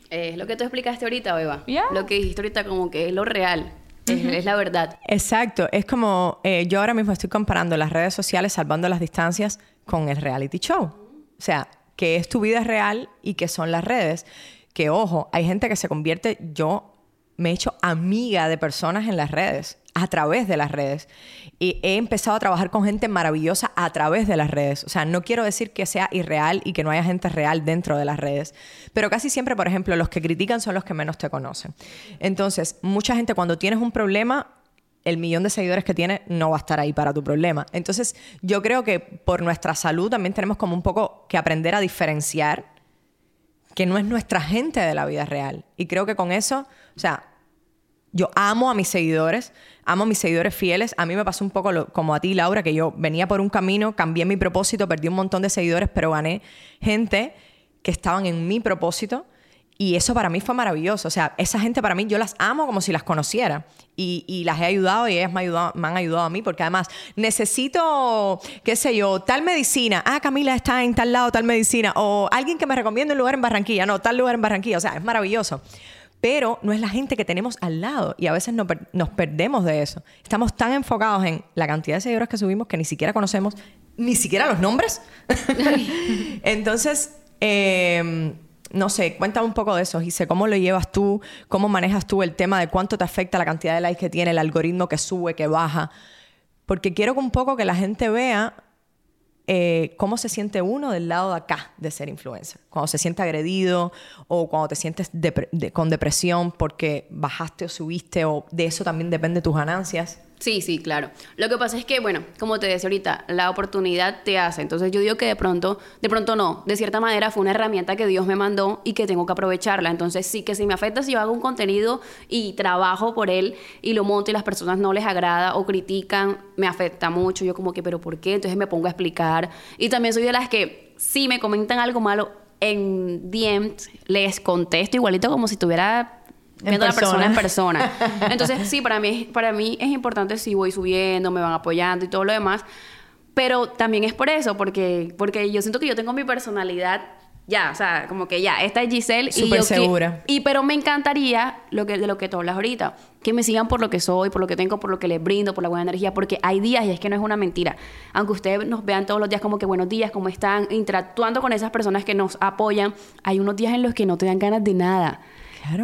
[SPEAKER 2] Es lo que tú explicaste ahorita, Beba.
[SPEAKER 3] Ya.
[SPEAKER 2] Lo que dijiste ahorita como que es lo real. Es, es la verdad.
[SPEAKER 1] Exacto, es como eh, yo ahora mismo estoy comparando las redes sociales, salvando las distancias, con el reality show. O sea, que es tu vida real y que son las redes. Que ojo, hay gente que se convierte, yo me he hecho amiga de personas en las redes. A través de las redes. Y he empezado a trabajar con gente maravillosa a través de las redes. O sea, no quiero decir que sea irreal y que no haya gente real dentro de las redes. Pero casi siempre, por ejemplo, los que critican son los que menos te conocen. Entonces, mucha gente cuando tienes un problema el millón de seguidores que tiene no va a estar ahí para tu problema. Entonces, yo creo que por nuestra salud también tenemos como un poco que aprender a diferenciar que no es nuestra gente de la vida real. Y creo que con eso, o sea, yo amo a mis seguidores, amo a mis seguidores fieles. A mí me pasó un poco como a ti, Laura, que yo venía por un camino, cambié mi propósito, perdí un montón de seguidores, pero gané gente que estaban en mi propósito y eso para mí fue maravilloso. O sea, esa gente para mí yo las amo como si las conociera. Y, las he ayudado y ellas me, me han ayudado a mí porque además necesito, qué sé yo, tal medicina. Ah, Camila está en tal lado, tal medicina. O alguien que me recomienda un lugar en Barranquilla. No, tal lugar en Barranquilla. O sea, es maravilloso. Pero no es la gente que tenemos al lado y a veces nos, nos perdemos de eso. Estamos tan enfocados en la cantidad de seguidores que subimos que ni siquiera conocemos ni siquiera los nombres. Entonces, eh, no sé, cuéntame un poco de eso, Gise. ¿Cómo lo llevas tú? ¿Cómo manejas tú el tema de cuánto te afecta la cantidad de likes que tiene, el algoritmo que sube, que baja? Porque quiero que un poco que la gente vea eh, cómo se siente uno del lado de acá de ser influencer. Cuando se siente agredido o cuando te sientes con depresión porque bajaste o subiste o de eso también depende tus ganancias.
[SPEAKER 2] Sí, sí, claro. Lo que pasa es que, bueno, como te decía ahorita, la oportunidad te hace. Entonces yo digo que de pronto, de pronto no, de cierta manera fue una herramienta que Dios me mandó y que tengo que aprovecharla. Entonces sí que si me afecta si yo hago un contenido y trabajo por él y lo monto y las personas no les agrada o critican, me afecta mucho. Yo como que, pero ¿por qué? Entonces me pongo a explicar. Y también soy de las que si me comentan algo malo en DMs, les contesto igualito como si tuviera viendo a la persona en persona. Entonces, sí, para mí, para mí es importante si voy subiendo, me van apoyando y todo lo demás. Pero también es por eso, porque, porque yo siento que yo tengo mi personalidad ya, o sea, como que ya, esta es Giselle.
[SPEAKER 1] y yo segura.
[SPEAKER 2] y pero me encantaría lo que, de lo que tú hablas ahorita, que me sigan por lo que soy, por lo que tengo, por lo que les brindo, por la buena energía, porque hay días, y es que no es una mentira, aunque ustedes nos vean todos los días como que buenos días, cómo están, interactuando con esas personas que nos apoyan, hay unos días en los que no te dan ganas de nada.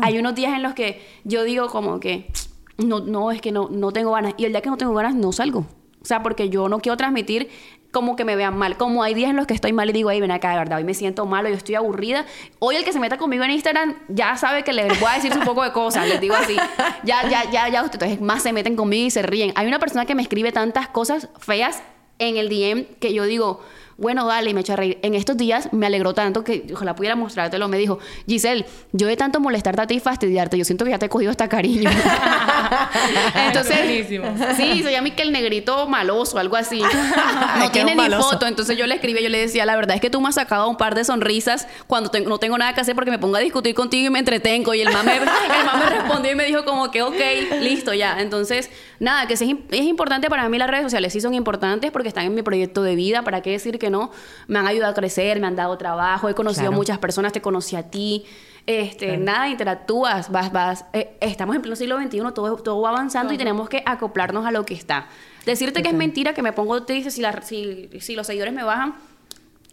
[SPEAKER 2] Hay unos días en los que yo digo como que no, no, es que no, no tengo ganas. Y el día que no tengo ganas no salgo. O sea, porque yo no quiero transmitir como que me vean mal. Como hay días en los que estoy mal y digo, ay, ven acá, de verdad, hoy me siento mal, yo estoy aburrida. Hoy el que se meta conmigo en Instagram ya sabe que le voy a decir un poco de cosas, les digo así. Ya, ya, ya, ya, entonces más se meten conmigo y se ríen. Hay una persona que me escribe tantas cosas feas en el DM que yo digo, bueno, dale, y me echa a reír. En estos días me alegró tanto que ojalá pudiera mostrártelo. Me dijo, Giselle, yo de tanto molestarte a ti y fastidiarte, yo siento que ya te he cogido hasta cariño. entonces, sí, se llama que el negrito maloso, algo así. no tiene ni foto. Entonces yo le escribí, yo le decía, la verdad es que tú me has sacado un par de sonrisas cuando no tengo nada que hacer porque me pongo a discutir contigo y me entretengo. Y el mamá me, me respondió y me dijo como que, ok, listo, ya. Entonces, nada, que es, es importante para mí las redes sociales, sí son importantes porque están en mi proyecto de vida. ¿Para qué decir que que no, me han ayudado a crecer, me han dado trabajo, he conocido a muchas personas, te conocí a ti. Este, nada, interactúas, vas, vas. Eh, estamos en pleno siglo XXI, todo, todo va avanzando y tenemos que acoplarnos a lo que está. Decirte que es mentira, que me pongo triste si, si, si los seguidores me bajan,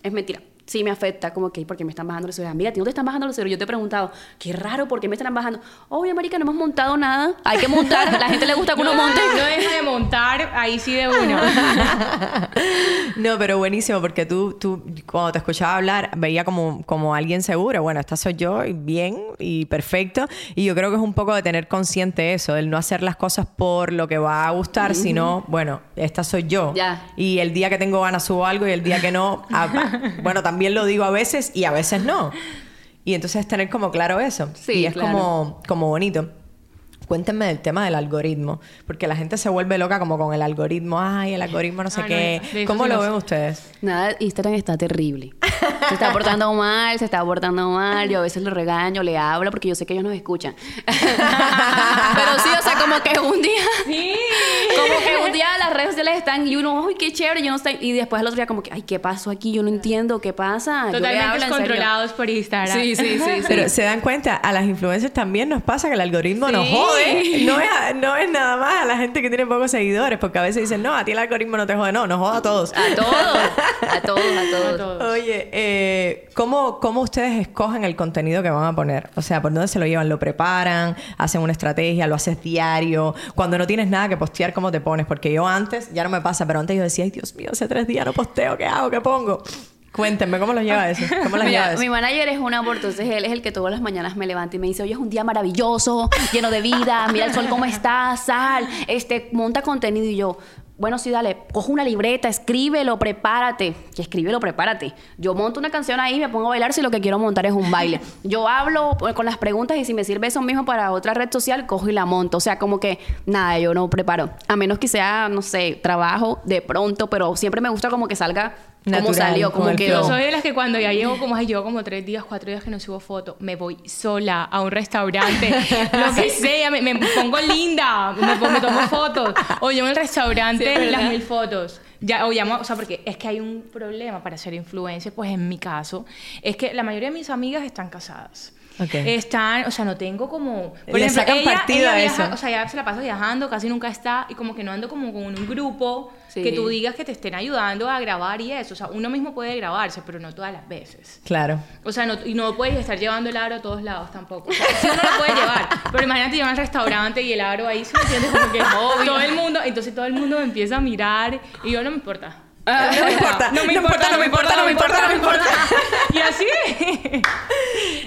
[SPEAKER 2] es mentira sí me afecta, como que, porque me están bajando los seguidores? Mira, ¿a ti no te están bajando los seguidores? Yo te he preguntado, qué raro, ¿por qué me están bajando? Oye, marica, no hemos montado nada. Hay que montar. A la gente le gusta que uno monte.
[SPEAKER 3] No deja de montar, ahí sí de uno.
[SPEAKER 1] no, pero buenísimo, porque tú, tú, cuando te escuchaba hablar, veía como, como alguien seguro. Bueno, esta soy yo, bien y perfecto. Y yo creo que es un poco de tener consciente eso, el no hacer las cosas por lo que va a gustar, sino, bueno, esta soy yo.
[SPEAKER 2] Ya.
[SPEAKER 1] Y el día que tengo ganas subo algo y el día que no, ah, bueno, también también lo digo a veces y a veces no. Y entonces tener como claro eso. Sí, y es como, como bonito. Cuéntenme del tema del algoritmo, porque la gente se vuelve loca como con el algoritmo, ay, el algoritmo no sé qué. ¿Cómo lo ven ustedes?
[SPEAKER 2] Nada, Instagram está terrible. Se está portando mal, se está portando mal, yo a veces lo regaño, le hablo, porque yo sé que ellos nos escuchan. Pero sí, o sea, como que un día... Sí. Como que un día las redes sociales están y uno, ay, qué chévere, yo no estoy... Y después el otro día como que, ay, ¿qué pasó aquí? Yo no entiendo, ¿qué pasa?
[SPEAKER 3] Totalmente controlados por Instagram.
[SPEAKER 2] Sí, sí, sí,
[SPEAKER 1] Pero se dan cuenta, a las influencers también nos pasa que el algoritmo nos jode no es, no es nada más a la gente que tiene pocos seguidores, porque a veces dicen, no, a ti el algoritmo no te jode, no, nos joda a todos.
[SPEAKER 2] A todos, a todos, a todos.
[SPEAKER 1] Oye, Eh, ¿cómo, ¿Cómo ustedes escogen el contenido que van a poner? O sea, ¿por dónde se lo llevan? ¿Lo preparan? ¿Hacen una estrategia? ¿Lo haces diario? Cuando no tienes nada que postear, ¿cómo te pones? Porque yo antes, ya no me pasa, pero antes yo decía, ay Dios mío, hace tres días no posteo, ¿qué hago? ¿Qué pongo? Cuéntenme, ¿cómo lo lleva eso? ¿Cómo lo lleva eso?
[SPEAKER 2] mi manager es un amor, entonces él es el que todas las mañanas me levanta y me dice, oye, es un día maravilloso, lleno de vida, mira el sol cómo está, sal, este, monta contenido y yo, bueno, sí, dale, coge una libreta, escríbelo, prepárate, que escríbelo, prepárate. Yo monto una canción ahí, me pongo a bailar si lo que quiero montar es un baile. Yo hablo pues, con las preguntas y si me sirve eso mismo para otra red social, cojo y la monto. O sea, como que nada, yo no preparo. A menos que sea, no sé, trabajo de pronto, pero siempre me gusta como que salga
[SPEAKER 1] Natural,
[SPEAKER 2] salió,
[SPEAKER 1] con
[SPEAKER 2] como
[SPEAKER 1] el
[SPEAKER 2] quedó.
[SPEAKER 3] Yo soy de las que cuando ya llevo como, ay, llevo como tres días, cuatro días que no subo foto, me voy sola a un restaurante, lo que sea, me, me pongo linda, me, me tomo fotos, o yo en el restaurante
[SPEAKER 2] Sí,
[SPEAKER 3] las mil fotos. Ya, o llamo, o sea, porque es que hay un problema para ser influencer, pues en mi caso, es que la mayoría de mis amigas están casadas.
[SPEAKER 1] Ok.
[SPEAKER 3] Están, o sea, no tengo como... Por
[SPEAKER 1] Le
[SPEAKER 3] ejemplo,
[SPEAKER 1] sacan
[SPEAKER 3] ella,
[SPEAKER 1] partido
[SPEAKER 3] ella
[SPEAKER 1] a eso.
[SPEAKER 3] o sea, ya se la pasa viajando, casi nunca está, y como que no ando como con un grupo
[SPEAKER 2] Sí.
[SPEAKER 3] que tú digas que te estén ayudando a grabar y eso. O sea, uno mismo puede grabarse, pero no todas las veces.
[SPEAKER 1] Claro.
[SPEAKER 3] O sea, no, y no puedes estar llevando el aro a todos lados tampoco. O sea, uno lo puede llevar, pero imagínate llevar al restaurante y el aro ahí, ¿sí me entiendes? Como que todo el mundo, entonces todo el mundo me empieza a mirar y yo no me importa.
[SPEAKER 2] Ah,
[SPEAKER 1] no me importa,
[SPEAKER 3] no me importa, no me importa, no me importa, no me importa. Y así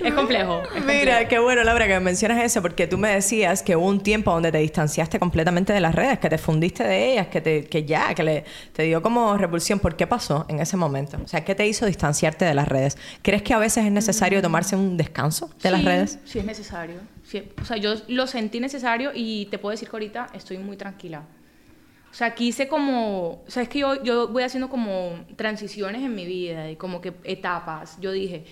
[SPEAKER 3] es complejo. es complejo.
[SPEAKER 1] Mira, qué bueno, Laura, que mencionas eso, porque tú me decías que hubo un tiempo donde te distanciaste completamente de las redes, que te fundiste de ellas, que, te, que ya, que le, te dio como repulsión. ¿Por qué pasó en ese momento? O sea, ¿qué te hizo distanciarte de las redes? ¿Crees que a veces es necesario tomarse un descanso de las redes?
[SPEAKER 3] Sí, es necesario. Sí, o sea, yo lo sentí necesario y te puedo decir que ahorita estoy muy tranquila. O sea, quise como, o sea, es que yo, yo voy haciendo como transiciones en mi vida y como que etapas. Yo dije,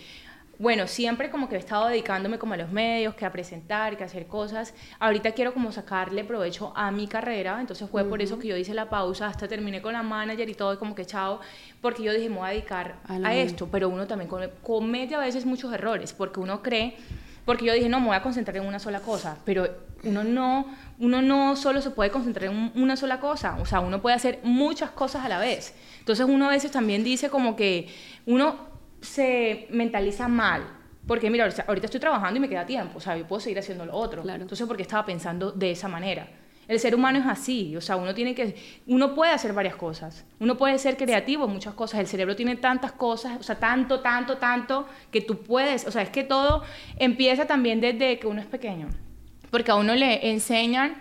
[SPEAKER 3] bueno, siempre como que he estado dedicándome como a los medios, que a presentar, que a hacer cosas. Ahorita quiero como sacarle provecho a mi carrera, entonces fue por eso que yo hice la pausa, hasta terminé con la manager y todo, y como que chao, porque yo dije, me voy a dedicar
[SPEAKER 2] A
[SPEAKER 3] esto, pero uno también come- comete a veces muchos errores, porque uno cree, porque yo dije, no, me voy a concentrar en una sola cosa, pero uno no, uno no solo se puede concentrar en un- una sola cosa, o sea, uno puede hacer muchas cosas a la vez. Entonces uno a veces también dice como que uno se mentaliza mal. Porque mira, ahorita- estoy trabajando y me queda tiempo, o sea, yo puedo seguir haciendo lo otro.
[SPEAKER 2] Claro.
[SPEAKER 3] Entonces, porque estaba pensando de esa manera. El ser humano es así, o sea, uno tiene que, uno puede hacer varias cosas, uno puede ser creativo en muchas cosas, el cerebro tiene tantas cosas, o sea, tanto, tanto, tanto, que tú puedes, o sea, es que todo empieza también desde que uno es pequeño, porque a uno le enseñan,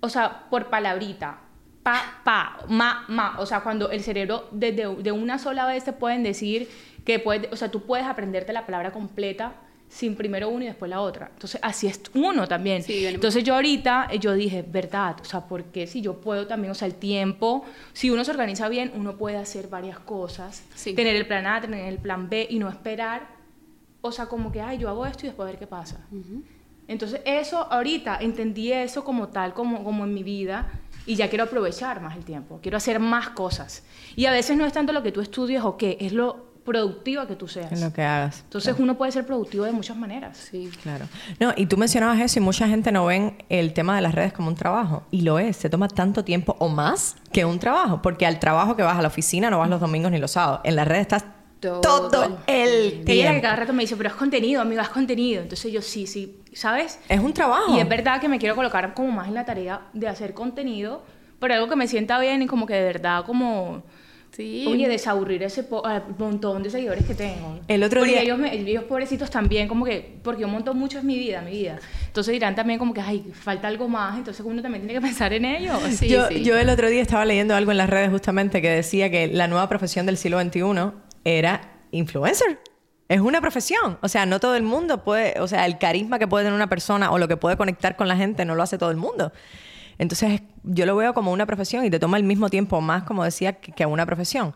[SPEAKER 3] o sea, por palabrita, pa, pa, ma, ma, o sea, cuando el cerebro desde de una sola vez te pueden decir que puedes, o sea, tú puedes aprenderte la palabra completa sin primero uno y después la otra. Entonces, así es uno también.
[SPEAKER 2] Sí.
[SPEAKER 3] Entonces, yo ahorita, eh, yo dije, verdad, o sea, porque si yo puedo también, o sea, el tiempo, si uno se organiza bien, uno puede hacer varias cosas,
[SPEAKER 2] Sí.
[SPEAKER 3] tener el plan A, tener el plan B y no esperar, o sea, como que, ay, yo hago esto y después a ver qué pasa. Entonces, eso ahorita entendí eso como tal, como, como en mi vida, y ya quiero aprovechar más el tiempo, quiero hacer más cosas. Y a veces no es tanto lo que tú estudies o qué, es lo productiva que tú seas.
[SPEAKER 1] En lo que hagas.
[SPEAKER 3] Entonces, uno puede ser productivo de muchas maneras.
[SPEAKER 2] Sí.
[SPEAKER 1] Claro. No, y tú mencionabas eso y mucha gente no ven el tema de las redes como un trabajo. Y lo es. Se toma tanto tiempo o más que un trabajo. Porque al trabajo que vas a la oficina no vas los domingos ni los sábados. En las redes estás
[SPEAKER 2] Todo
[SPEAKER 1] todo, el
[SPEAKER 3] Ella que
[SPEAKER 1] tiempo.
[SPEAKER 3] cada rato me dice, pero es contenido, amiga, es contenido. Entonces yo sí, sí, ¿sabes?
[SPEAKER 1] Es un trabajo.
[SPEAKER 3] Y es verdad que me quiero colocar como más en la tarea de hacer contenido, pero algo que me sienta bien y como que de verdad como...
[SPEAKER 2] Sí.
[SPEAKER 3] Oye, desaburrir ese po- al montón de seguidores que tengo.
[SPEAKER 1] El otro
[SPEAKER 3] Porque
[SPEAKER 1] día-
[SPEAKER 3] ellos, me- ellos pobrecitos también, como que, porque yo monto mucho es mi vida, mi vida. Entonces dirán también como que, ay, falta algo más, entonces uno también tiene que pensar en ellos.
[SPEAKER 2] Sí,
[SPEAKER 1] yo,
[SPEAKER 2] sí.
[SPEAKER 1] yo el otro día estaba leyendo algo en las redes justamente que decía que la nueva profesión del siglo XXI era influencer. Es una profesión. O sea, no todo el mundo puede, o sea, el carisma que puede tener una persona o lo que puede conectar con la gente no lo hace todo el mundo. Entonces, yo lo veo como una profesión y te toma el mismo tiempo más, como decía, que, una profesión.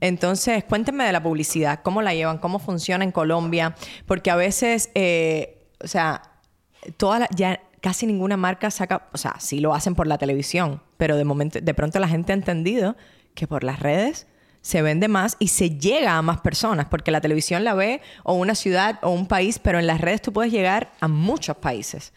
[SPEAKER 1] Entonces, cuéntenme de la publicidad, cómo la llevan, cómo funciona en Colombia, porque a veces, eh, o sea, toda la- ya casi ninguna marca saca, o sea, sí lo hacen por la televisión, pero de momento, de pronto la gente ha entendido que por las redes se vende más y se llega a más personas, porque la televisión la ve o una ciudad o un país, pero en las redes tú puedes llegar a muchos países.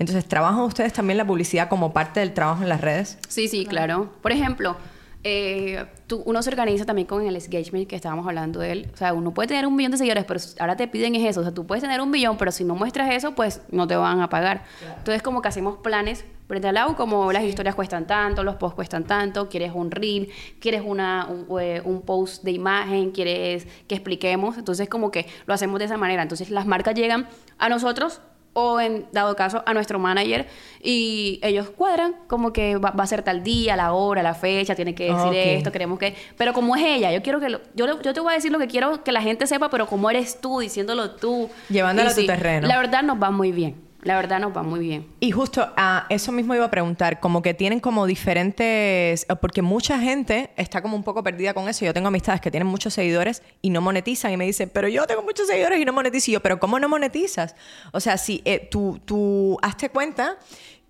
[SPEAKER 1] Entonces, ¿trabajan ustedes también la publicidad como parte del trabajo en las redes?
[SPEAKER 2] Sí, sí, claro. Por ejemplo, eh, tú- uno se organiza también con el engagement que estábamos hablando de él. O sea, uno puede tener un millón de seguidores, pero ahora te piden es eso. O sea, tú puedes tener un millón, pero si no muestras eso, pues no te van a pagar. Entonces, como que hacemos planes frente al lado, como las historias cuestan tanto, los posts cuestan tanto, quieres un reel, quieres una, un, eh, un post de imagen, quieres que expliquemos. Entonces, como que lo hacemos de esa manera. Entonces, las marcas llegan a nosotros o en dado caso a nuestro manager y ellos cuadran como que va, va a ser tal día, la hora, la fecha, tiene que decir esto, queremos que... Pero como es ella, yo quiero que... lo- yo, yo te voy a decir lo que quiero que la gente sepa, pero como eres tú, diciéndolo tú.
[SPEAKER 1] Llevándolo a tu terreno.
[SPEAKER 2] La verdad nos va muy bien. La verdad nos va muy bien.
[SPEAKER 1] Y justo a eso mismo iba a preguntar, como que tienen como diferentes, porque mucha gente está como un poco perdida con eso. Yo tengo amistades que tienen muchos seguidores y no monetizan y me dicen, pero yo tengo muchos seguidores y no monetizo. Y yo, pero ¿cómo no monetizas? O sea, si eh, tú, tú hazte cuenta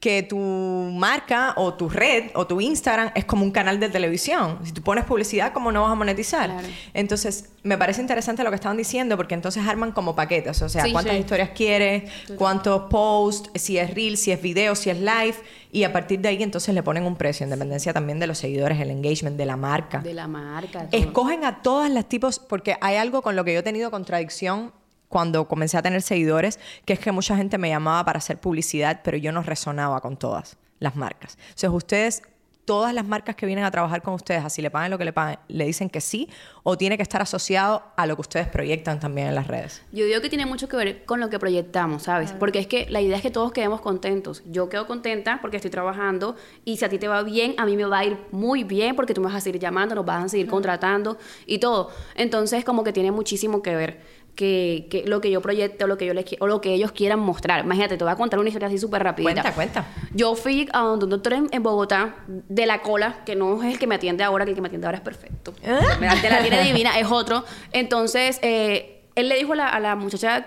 [SPEAKER 1] que tu marca o tu red o tu Instagram es como un canal de televisión. Si tú pones publicidad, ¿cómo no vas a monetizar?
[SPEAKER 2] Claro.
[SPEAKER 1] Entonces, me parece interesante lo que estaban diciendo porque entonces arman como paquetes. O sea,
[SPEAKER 2] Sí,
[SPEAKER 1] cuántas
[SPEAKER 2] sí.
[SPEAKER 1] historias quieres, cuántos posts, si es reel, si es video, si es live. Y a partir de ahí entonces le ponen un precio, en dependencia también de los seguidores, el engagement, de la marca.
[SPEAKER 2] De la marca. todo.
[SPEAKER 1] Escogen a todas las tipos, porque hay algo con lo que yo he tenido contradicción cuando comencé a tener seguidores, que es que mucha gente me llamaba para hacer publicidad, pero yo no resonaba con todas las marcas. Entonces, ustedes, todas las marcas que vienen a trabajar con ustedes, así le pagan lo que le pagan, le dicen que sí, o tiene que estar asociado a lo que ustedes proyectan también en las redes.
[SPEAKER 2] Yo digo que tiene mucho que ver con lo que proyectamos, ¿sabes? Porque es que la idea es que todos quedemos contentos. Yo quedo contenta porque estoy trabajando y si a ti te va bien, a mí me va a ir muy bien porque tú me vas a seguir llamando, nos vas a seguir contratando y todo. Entonces, como que tiene muchísimo que ver. Que, que lo que yo proyecte o lo que yo les o lo que ellos quieran mostrar. Imagínate, te voy a contar una historia así súper rapidita.
[SPEAKER 1] Cuenta, cuenta.
[SPEAKER 2] Yo fui a donde un doctor en, en Bogotá de la cola, que no es el que me atiende ahora, que el que me atiende ahora es perfecto.
[SPEAKER 1] ¿Ah?
[SPEAKER 2] Me la, te la tiene divina, es otro. Entonces, eh, él le dijo a la, a la muchacha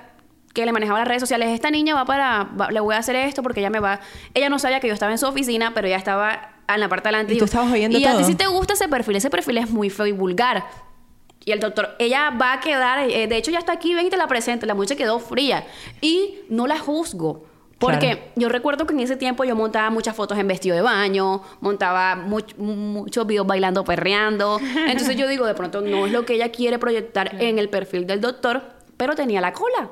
[SPEAKER 2] que le manejaba las redes sociales, esta niña va para, va- le voy a hacer esto porque ella me va... Ella no sabía que yo estaba en su oficina, pero ella estaba en la parte de adelante.
[SPEAKER 1] ¿Y tú
[SPEAKER 2] dijo,
[SPEAKER 1] estabas oyendo
[SPEAKER 2] Y a ti
[SPEAKER 1] todo?
[SPEAKER 2] si te gusta ese perfil, ese perfil es muy feo y vulgar. Y el doctor, ella va a quedar, eh, de hecho ya está aquí, ven y te la presento. La muchacha quedó fría. Y no la juzgo. Porque
[SPEAKER 1] Claro.
[SPEAKER 2] yo recuerdo que en ese tiempo yo montaba muchas fotos en vestido de baño, montaba much- muchos videos bailando, perreando. Entonces yo digo, de pronto no es lo que ella quiere proyectar en el perfil del doctor, pero tenía la cola.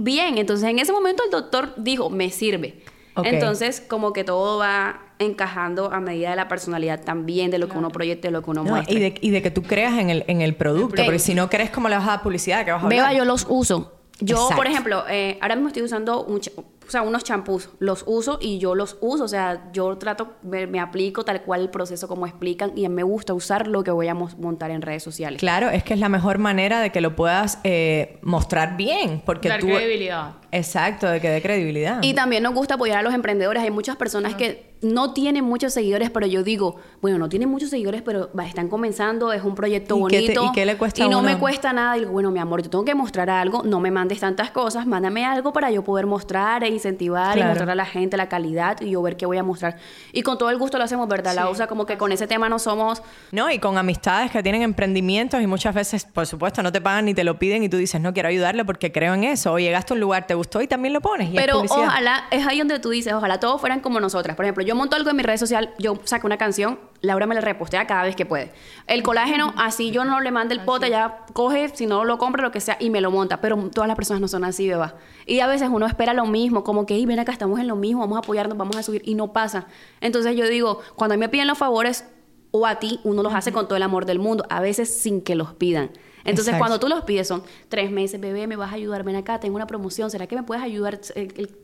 [SPEAKER 2] Bien, entonces en ese momento el doctor dijo, me sirve. Entonces como que todo va encajando a medida de la personalidad también, de lo que uno proyecte, de lo que uno
[SPEAKER 1] No,
[SPEAKER 2] muestre.
[SPEAKER 1] y, de, y de que tú creas en el, en el producto, porque si no crees cómo le vas a dar publicidad, ¿qué vas a hablar?
[SPEAKER 2] Beba, yo los uso. Yo,
[SPEAKER 1] Exacto.
[SPEAKER 2] por ejemplo, eh, ahora mismo estoy usando un o sea, unos champús. Los uso y yo los uso. O sea, yo trato, me, me aplico tal cual el proceso como explican y me gusta usar lo que voy a montar en redes sociales.
[SPEAKER 1] Claro, es que es la mejor manera de que lo puedas eh, mostrar bien, porque
[SPEAKER 3] Dar
[SPEAKER 1] tú...
[SPEAKER 3] credibilidad.
[SPEAKER 1] Exacto, de que dé credibilidad.
[SPEAKER 2] Y también nos gusta apoyar a los emprendedores. Hay muchas personas que no tienen muchos seguidores, pero yo digo, bueno, no tienen muchos seguidores, pero están comenzando, es un proyecto
[SPEAKER 1] ¿Y qué te-
[SPEAKER 2] bonito.
[SPEAKER 1] y qué le cuesta
[SPEAKER 2] Y no
[SPEAKER 1] uno?
[SPEAKER 2] me cuesta nada. Y digo, bueno, mi amor, yo tengo que mostrar algo, no me mandes tantas cosas, mándame algo para yo poder mostrar e incentivar y mostrar a la gente la calidad y yo ver qué voy a mostrar. Y con todo el gusto lo hacemos, ¿verdad? La usa como que con ese tema no somos
[SPEAKER 1] No, y con amistades que tienen emprendimientos y muchas veces, por supuesto, no te pagan ni te lo piden y tú dices, no quiero ayudarle porque creo en eso. O llegaste a un lugar, te gustó y también lo pones. y
[SPEAKER 2] Pero ojalá, es ahí donde tú dices, ojalá todos fueran como nosotras. Por ejemplo, yo monto algo en mi red social, yo saco una canción, Laura me la repostea cada vez que puede. El colágeno, así yo no le mando el pote, ya coge, si no lo compra, lo que sea, y me lo monta. Pero todas las personas no son así, beba. Y a veces uno espera lo mismo, como que, "Ey, ven acá, estamos en lo mismo, vamos a apoyarnos, vamos a subir, y no pasa. Entonces yo digo, cuando a mí me piden los favores, o a ti, uno los hace con todo el amor del mundo, a veces sin que los pidan. Entonces,
[SPEAKER 1] Exacto.
[SPEAKER 2] cuando tú los pides son tres meses, bebé, me vas a ayudar, ven acá, tengo una promoción, ¿será que me puedes ayudar?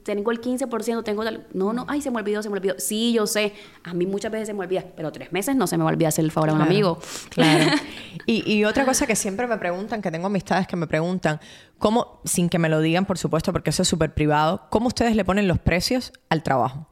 [SPEAKER 2] Tengo el 15%, tengo tal... No, no, ay, se me olvidó, se me olvidó. Sí, yo sé, a mí muchas veces se me olvida, pero tres meses no se me va a olvidar hacer el favor a un
[SPEAKER 1] Claro,
[SPEAKER 2] amigo.
[SPEAKER 1] Claro. Y, y otra cosa que siempre me preguntan, que tengo amistades que me preguntan, ¿cómo, sin que me lo digan, por supuesto, porque eso es súper privado, ¿cómo ustedes le ponen los precios al trabajo?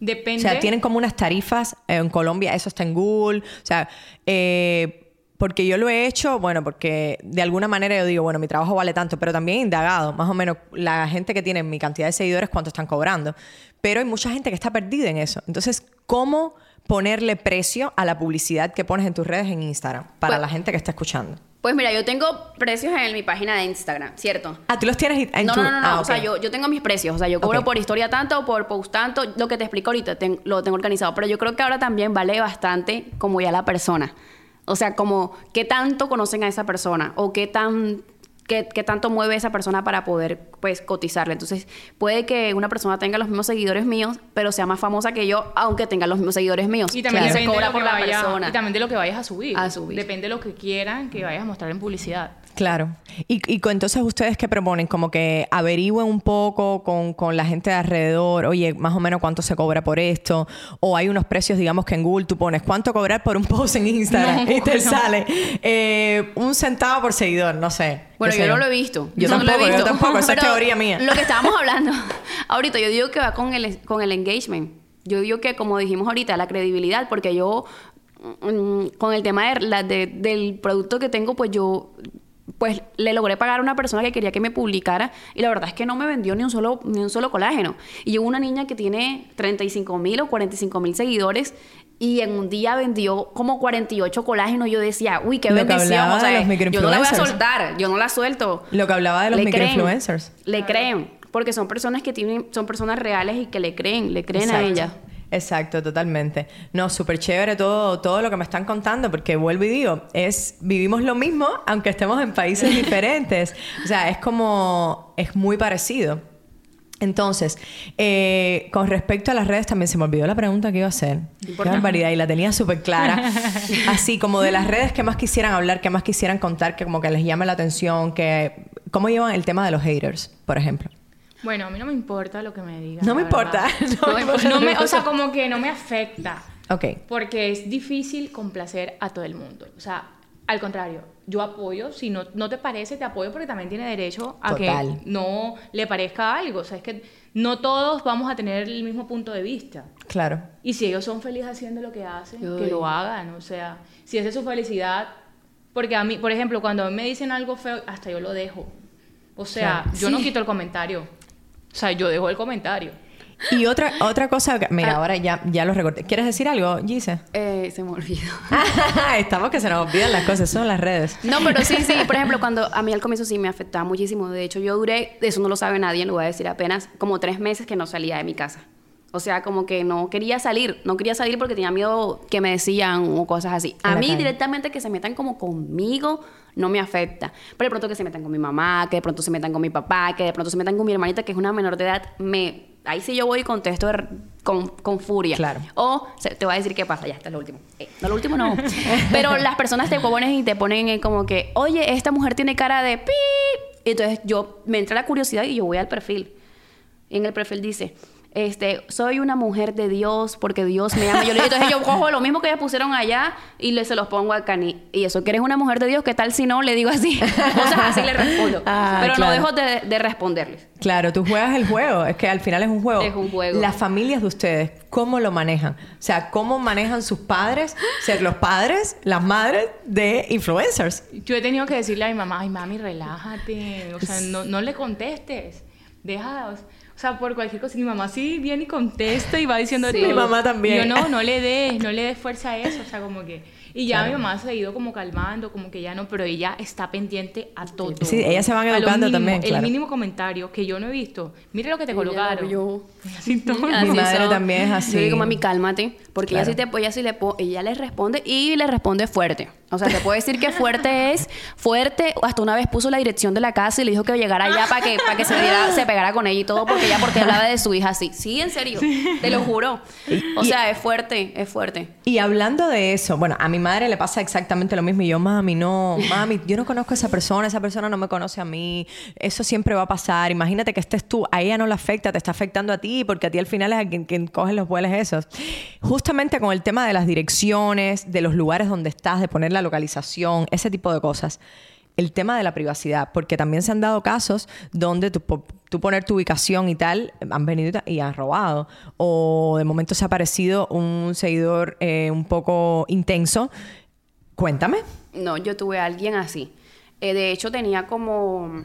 [SPEAKER 3] Depende.
[SPEAKER 1] O sea, tienen como unas tarifas en Colombia, eso está en Google. O sea, eh, porque yo lo he hecho, bueno, porque de alguna manera yo digo, bueno, mi trabajo vale tanto, pero también he indagado, más o menos, la gente que tiene mi cantidad de seguidores, cuánto están cobrando. Pero hay mucha gente que está perdida en eso. Entonces, ¿cómo ponerle precio a la publicidad que pones en tus redes en Instagram para
[SPEAKER 2] Pues-
[SPEAKER 1] la gente que está escuchando?
[SPEAKER 2] Pues mira, yo tengo precios en mi página de Instagram, ¿cierto?
[SPEAKER 1] Ah, tú los tienes en
[SPEAKER 2] no,
[SPEAKER 1] tu...
[SPEAKER 2] no, no, no,
[SPEAKER 1] Ah,
[SPEAKER 2] o sea, yo, yo tengo mis precios, o sea, yo cobro por historia tanto, por post tanto, lo que te explico ahorita ten- lo tengo organizado, pero yo creo que ahora también vale bastante como ya la persona. O sea, como qué tanto conocen a esa persona o qué tan qué, qué tanto mueve esa persona para poder pues cotizarle. Entonces, puede que una persona tenga los mismos seguidores míos, pero sea más famosa que yo, aunque tenga los mismos seguidores míos.
[SPEAKER 3] Y también de
[SPEAKER 2] cobra
[SPEAKER 3] lo
[SPEAKER 2] por
[SPEAKER 3] que
[SPEAKER 2] la
[SPEAKER 3] vaya-
[SPEAKER 2] persona.
[SPEAKER 3] Y también de lo que vayas a subir.
[SPEAKER 2] A subir.
[SPEAKER 3] Depende de lo que quieran que vayas a mostrar en publicidad.
[SPEAKER 1] Claro. Y, y entonces ustedes qué proponen, como que averigüen un poco con, con la gente de alrededor, oye, más o menos cuánto se cobra por esto, o hay unos precios, digamos que en Google tú pones cuánto cobrar por un post en Instagram
[SPEAKER 3] No,
[SPEAKER 1] y te
[SPEAKER 3] no.
[SPEAKER 1] sale eh, un centavo por seguidor, no sé.
[SPEAKER 2] Bueno, yo no lo he visto.
[SPEAKER 1] Yo
[SPEAKER 2] no lo he
[SPEAKER 1] tampoco, yo
[SPEAKER 2] visto.
[SPEAKER 1] tampoco, esa es teoría mía.
[SPEAKER 2] Lo que estábamos hablando ahorita, yo digo que va con el, con el engagement. Yo digo que, como dijimos ahorita, la credibilidad, porque yo, mm, con el tema de la- de- del producto que tengo, pues yo pues le logré pagar a una persona que quería que me publicara y la verdad es que no me vendió ni un solo, ni un solo colágeno. Y una niña que tiene 35 mil o 45 mil seguidores y en un día vendió como 48 colágenos. Yo decía, uy, qué bendición.
[SPEAKER 1] hablaba
[SPEAKER 2] O sea,
[SPEAKER 1] de los
[SPEAKER 2] yo no la voy a soltar, yo no la suelto.
[SPEAKER 1] Lo que hablaba de los
[SPEAKER 2] Le creen,
[SPEAKER 1] microinfluencers.
[SPEAKER 2] Le creen, porque son personas que tienen, son personas reales y que le creen, le creen a ella.
[SPEAKER 1] Exacto, totalmente. No, súper chévere todo, todo lo que me están contando, porque vuelvo y digo, es, vivimos lo mismo, aunque estemos en países diferentes. O sea, es como, es muy parecido. Entonces, eh, con respecto a las redes, también se me olvidó la pregunta que iba a hacer. Qué barbaridad, y la tenía súper clara. Así como de las redes que más quisieran hablar, que más quisieran contar, que como que les llame la atención, que... ¿Cómo llevan el tema de los haters, por ejemplo?
[SPEAKER 3] Bueno, a mí no me importa lo que me digan.
[SPEAKER 1] No me importa. No importa.
[SPEAKER 3] No me- o sea, como que no me afecta.
[SPEAKER 1] Ok.
[SPEAKER 3] Porque es difícil complacer a todo el mundo. O sea, al contrario, yo apoyo, si no, no te parece, te apoyo porque también tiene derecho a
[SPEAKER 1] Total.
[SPEAKER 3] que no le parezca algo. O sea, es que no todos vamos a tener el mismo punto de vista.
[SPEAKER 1] Claro.
[SPEAKER 3] Y si ellos son felices haciendo lo que hacen,
[SPEAKER 2] Uy.
[SPEAKER 3] que lo hagan. O sea, si esa es su felicidad. Porque a mí, por ejemplo, cuando a mí me dicen algo feo, hasta yo lo dejo. O sea,
[SPEAKER 1] Claro.
[SPEAKER 3] yo no quito el comentario. O sea, yo dejo el comentario.
[SPEAKER 1] Y otra, otra cosa, mira,
[SPEAKER 2] Ah.
[SPEAKER 1] ahora ya, ya lo recorté. ¿Quieres decir algo, Gise?
[SPEAKER 2] Eh, se me olvidó.
[SPEAKER 1] Estamos que se nos olvidan las cosas, son las redes.
[SPEAKER 2] No, pero sí, sí. Por ejemplo, cuando a mí al comienzo sí me afectaba muchísimo. De hecho, yo duré, eso no lo sabe nadie, lo voy a decir apenas, como tres meses que no salía de mi casa. O sea, como que no quería salir. No quería salir porque tenía miedo que me decían o cosas así.
[SPEAKER 1] En
[SPEAKER 2] A mí
[SPEAKER 1] calle.
[SPEAKER 2] directamente que se metan como conmigo no me afecta. Pero de pronto que se metan con mi mamá, que de pronto se metan con mi papá, que de pronto se metan con mi hermanita, que es una menor de edad, me... Ahí sí yo voy y contesto de- con, con furia.
[SPEAKER 1] Claro.
[SPEAKER 2] O se- te voy a decir qué pasa, ya, está lo último. Eh, no, lo último no. Pero las personas te ponen y te ponen eh, como que, oye, esta mujer tiene cara de pi. Entonces yo me entra la curiosidad y yo voy al perfil. Y en el perfil dice, este, soy una mujer de Dios porque Dios me ama. Yo le digo, entonces yo cojo lo mismo que ellos pusieron allá y le, se los pongo a Cani. Y eso, que eres una mujer de Dios, ¿qué tal si no? Le digo así. Cosas así le respondo.
[SPEAKER 1] Ah,
[SPEAKER 2] Pero
[SPEAKER 1] claro.
[SPEAKER 2] no dejo de, de responderles.
[SPEAKER 1] Claro, tú juegas el juego, es que al final es un juego.
[SPEAKER 2] Es un juego.
[SPEAKER 1] Las familias de ustedes, ¿cómo lo manejan? O sea, ¿cómo manejan sus padres, ser los padres, las madres de influencers?
[SPEAKER 3] Yo he tenido que decirle a mi mamá, ay mami, relájate, o sea, no, no le contestes, deja, o sea, por cualquier cosa, mi mamá sí viene y contesta y va diciendo
[SPEAKER 2] Sí.
[SPEAKER 3] todo.
[SPEAKER 1] Mi mamá también.
[SPEAKER 3] Yo no, no le des, no le des fuerza a eso, o sea, como que, y ya
[SPEAKER 1] Claro.
[SPEAKER 3] mi mamá se ha ido como calmando, como que ya no, pero ella está pendiente a todo.
[SPEAKER 1] Sí, ellas se van educando
[SPEAKER 3] mínimo,
[SPEAKER 1] también, claro.
[SPEAKER 3] El mínimo comentario que yo no he visto, mire lo que te colocaron.
[SPEAKER 2] vio.
[SPEAKER 3] Así todo.
[SPEAKER 2] Así
[SPEAKER 1] Mi madre
[SPEAKER 2] son.
[SPEAKER 1] también es así.
[SPEAKER 2] Yo digo, mami, cálmate. Porque
[SPEAKER 1] Claro.
[SPEAKER 2] ella sí te ella sí le po- ella le responde y le responde fuerte. O sea, te puedo decir que fuerte es fuerte. Hasta una vez puso la dirección de la casa y le dijo que llegara allá para que, para que se, diera- se pegara con ella y todo, porque ella porque hablaba de su hija así. Sí, en serio. Te lo juro. O
[SPEAKER 1] y-
[SPEAKER 2] sea, es fuerte, es fuerte.
[SPEAKER 1] Y hablando de eso, bueno, a mi madre le pasa exactamente lo mismo. Y yo, mami, no, mami, yo no conozco a esa persona, esa persona no me conoce a mí. Eso siempre va a pasar. Imagínate que estés tú, a ella no le afecta, te está afectando a ti, porque a ti al final es a quien, quien coge los vuelos esos. Justamente con el tema de las direcciones, de los lugares donde estás, de poner la localización, ese tipo de cosas. El tema de la privacidad, porque también se han dado casos donde tú, tú poner tu ubicación y tal, han venido y han robado. O de momento se ha aparecido un seguidor eh, un poco intenso. Cuéntame.
[SPEAKER 2] No, yo tuve a alguien así. Eh, de hecho, tenía como...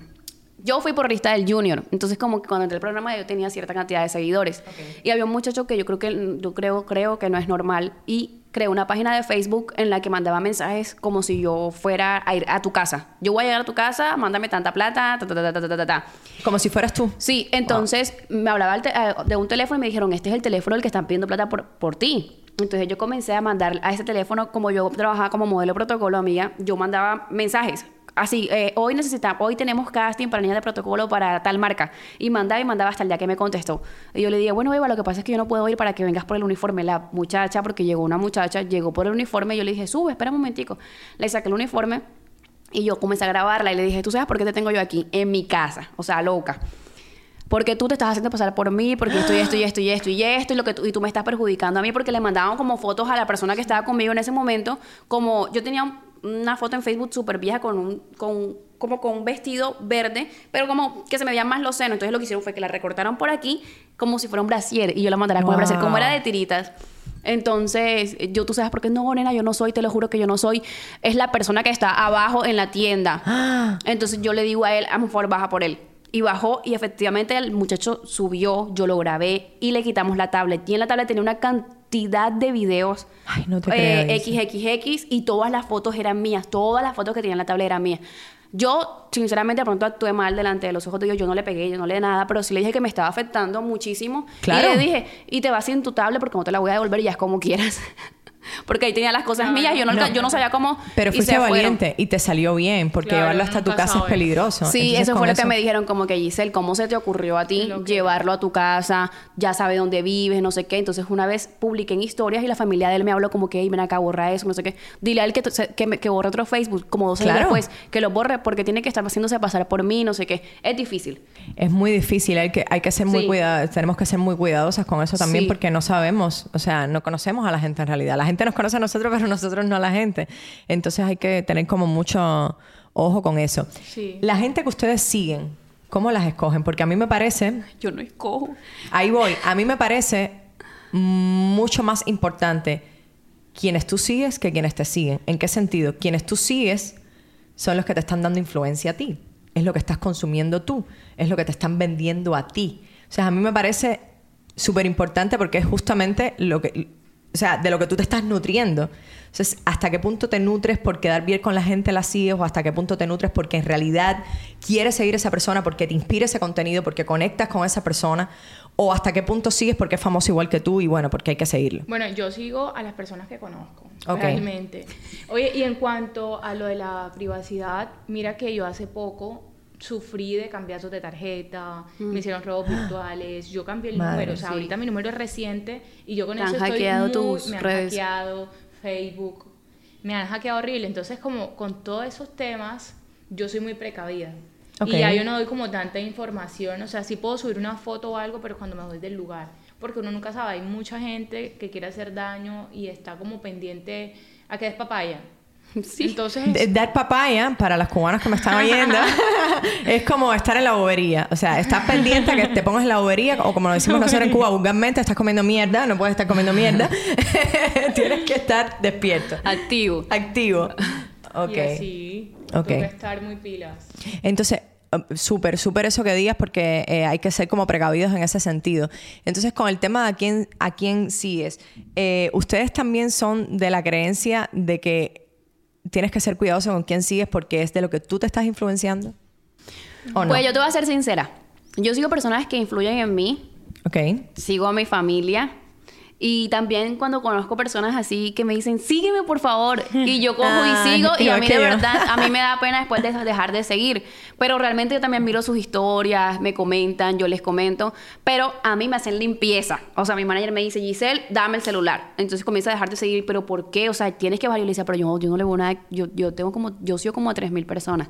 [SPEAKER 2] Yo fui por lista del junior, entonces como que cuando entré al programa yo tenía cierta cantidad de seguidores. Y había un muchacho que yo creo que yo creo, creo que no es normal y creé una página de Facebook en la que mandaba mensajes como si yo fuera a ir a tu casa. Yo voy a llegar a tu casa, mándame tanta plata, ta, ta, ta, ta, ta, ta, ta.
[SPEAKER 1] Como si fueras tú.
[SPEAKER 2] Sí, entonces me hablaba eh, de un teléfono y me dijeron, este es el teléfono del que están pidiendo plata por, por ti. Entonces yo comencé a mandar a ese teléfono, como yo trabajaba como modelo protocolo, amiga, yo mandaba mensajes. Así, eh, hoy necesitamos, hoy tenemos casting para niñas de protocolo para tal marca. Y mandaba y mandaba hasta el día que me contestó. Y yo le dije, bueno, Eva, lo que pasa es que yo no puedo ir para que vengas por el uniforme. La muchacha, porque llegó una muchacha, llegó por el uniforme. Y yo le dije, sube, espera un momentico. Le saqué el uniforme y yo comencé a grabarla y le dije, ¿tú sabes por qué te tengo yo aquí? En mi casa. O sea, loca. Porque tú te estás haciendo pasar por mí, porque esto y esto y esto y esto y esto, y, lo que tú, y tú me estás perjudicando a mí, porque le mandaban como fotos a la persona que estaba conmigo en ese momento, como yo tenía un- una foto en Facebook súper vieja con un, con, como con un vestido verde, pero como que se me veían más los senos, entonces lo que hicieron fue que la recortaron por aquí como si fuera un brasier, y yo la mandara con el brasier, como era de tiritas. Entonces, yo, tú sabes por qué no, nena, yo no soy, te lo juro que yo no soy. Es la persona que está abajo en la tienda. Entonces yo le digo a él, a por baja por él. Y bajó y efectivamente el muchacho subió, yo lo grabé y le quitamos la tablet. Y en la tablet tenía una cantidad de videos
[SPEAKER 1] Ay, no te
[SPEAKER 2] eh. XXX y todas las fotos eran mías. Todas las fotos que tenía en la tablet eran mías. Yo, sinceramente, de pronto actué mal delante de los ojos de Dios. Yo no le pegué, yo no le di nada, pero sí le dije que me estaba afectando muchísimo.
[SPEAKER 1] Claro.
[SPEAKER 2] Y le dije, y te vas sin tu tablet porque no te la voy a devolver y ya es como quieras. Porque ahí tenía las cosas mías. Yo no,
[SPEAKER 1] No.
[SPEAKER 2] yo no sabía cómo.
[SPEAKER 1] Pero
[SPEAKER 2] y
[SPEAKER 1] fuiste
[SPEAKER 2] fueron.
[SPEAKER 1] valiente y te salió bien, porque
[SPEAKER 3] Claro,
[SPEAKER 1] llevarlo hasta tu casa es peligroso.
[SPEAKER 2] Sí,
[SPEAKER 1] Entonces,
[SPEAKER 2] eso fue lo que me dijeron, como que Giselle, ¿cómo se te ocurrió a ti
[SPEAKER 3] que-
[SPEAKER 2] llevarlo a tu casa? Ya sabe dónde vives, no sé qué. Entonces, una vez publiqué en historias y la familia de él me habló como que, "Ey, ven acá, borra eso, no sé qué. Dile a él que, que, me- que borre otro Facebook, como dos años
[SPEAKER 1] Claro.
[SPEAKER 2] después, que lo borre porque tiene que estar haciéndose pasar por mí, no sé qué. Es difícil.
[SPEAKER 1] Es muy difícil, hay que, hay que ser muy
[SPEAKER 2] Sí.
[SPEAKER 1] cuidados, tenemos que ser muy cuidadosas con eso también
[SPEAKER 2] Sí.
[SPEAKER 1] porque no sabemos, o sea, no conocemos a la gente en realidad. La gente nos conoce a nosotros, pero nosotros no a la gente. Entonces hay que tener como mucho ojo con eso.
[SPEAKER 3] Sí.
[SPEAKER 1] La gente que ustedes siguen, ¿cómo las escogen? Porque a mí me parece,
[SPEAKER 2] Yo no escojo.
[SPEAKER 1] ahí voy, a mí me parece mucho más importante quienes tú sigues que quienes te siguen. ¿En qué sentido? Quienes tú sigues son los que te están dando influencia a ti. Es lo que estás consumiendo tú. Es lo que te están vendiendo a ti. O sea, a mí me parece súper importante porque es justamente lo que... O sea, de lo que tú te estás nutriendo. Entonces, ¿hasta qué punto te nutres por quedar bien con la gente, la sigues? ¿O hasta qué punto te nutres porque en realidad quieres seguir a esa persona, porque te inspira ese contenido, porque conectas con esa persona? ¿O hasta qué punto sigues porque es famoso igual que tú y bueno, porque hay que seguirlo?
[SPEAKER 3] Bueno, yo sigo a las personas que conozco,
[SPEAKER 1] Ok.
[SPEAKER 3] realmente. Oye, y en cuanto a lo de la privacidad, mira que yo hace poco sufrí de cambiazos de tarjeta, me hicieron robos virtuales, yo cambié el
[SPEAKER 1] Madre,
[SPEAKER 3] número, o sea,
[SPEAKER 2] sí.
[SPEAKER 3] ahorita mi número es reciente y yo con
[SPEAKER 2] Te
[SPEAKER 3] eso
[SPEAKER 2] han
[SPEAKER 3] estoy
[SPEAKER 2] hackeado
[SPEAKER 3] muy-
[SPEAKER 2] tus
[SPEAKER 3] me han
[SPEAKER 2] redes.
[SPEAKER 3] hackeado Facebook, me han hackeado horrible, entonces como con todos esos temas yo soy muy precavida. Y ya yo no doy como tanta información, o sea, sí puedo subir una foto o algo, pero cuando me voy del lugar, porque uno nunca sabe, hay mucha gente que quiere hacer daño y está como pendiente a que des papaya.
[SPEAKER 2] Sí.
[SPEAKER 3] Entonces,
[SPEAKER 1] D- Dar papaya, para las cubanas que me están oyendo, es como estar en la bobería. O sea, estás pendiente a que te pongas en la bobería, o como lo decimos nosotros en Cuba, vulgarmente, estás comiendo mierda, no puedes estar comiendo mierda. Tienes que estar despierto,
[SPEAKER 2] Activo.
[SPEAKER 1] activo. Ok.
[SPEAKER 3] y así,
[SPEAKER 1] Ok.
[SPEAKER 3] tengo que estar muy pilas.
[SPEAKER 1] Entonces, eh, súper, súper eso que digas porque eh, hay que ser como precavidos en ese sentido. Entonces, con el tema de a quién, a quién sigues, eh, ¿ustedes también son de la creencia de que tienes que ser cuidadoso con quién sigues porque es de lo que tú te estás influenciando? ¿O no?
[SPEAKER 2] Pues yo te voy a ser sincera. Yo sigo personas que influyen en mí,
[SPEAKER 1] Ok.
[SPEAKER 2] sigo a mi familia. Y también cuando conozco personas así que me dicen, sígueme por favor. Y yo cojo
[SPEAKER 1] Ah,
[SPEAKER 2] y sigo. Y a mí de verdad, a mí me da pena después de dejar de seguir. Pero realmente yo también miro sus historias, me comentan, yo les comento. Pero a mí me hacen limpieza. O sea, mi manager me dice, Giselle, dame el celular. Entonces comienza a dejar de seguir. ¿Pero por qué? O sea, tienes que variar. Y le dice, pero yo, yo no le veo nada. Yo, yo tengo como, yo sigo como a 3.000 personas.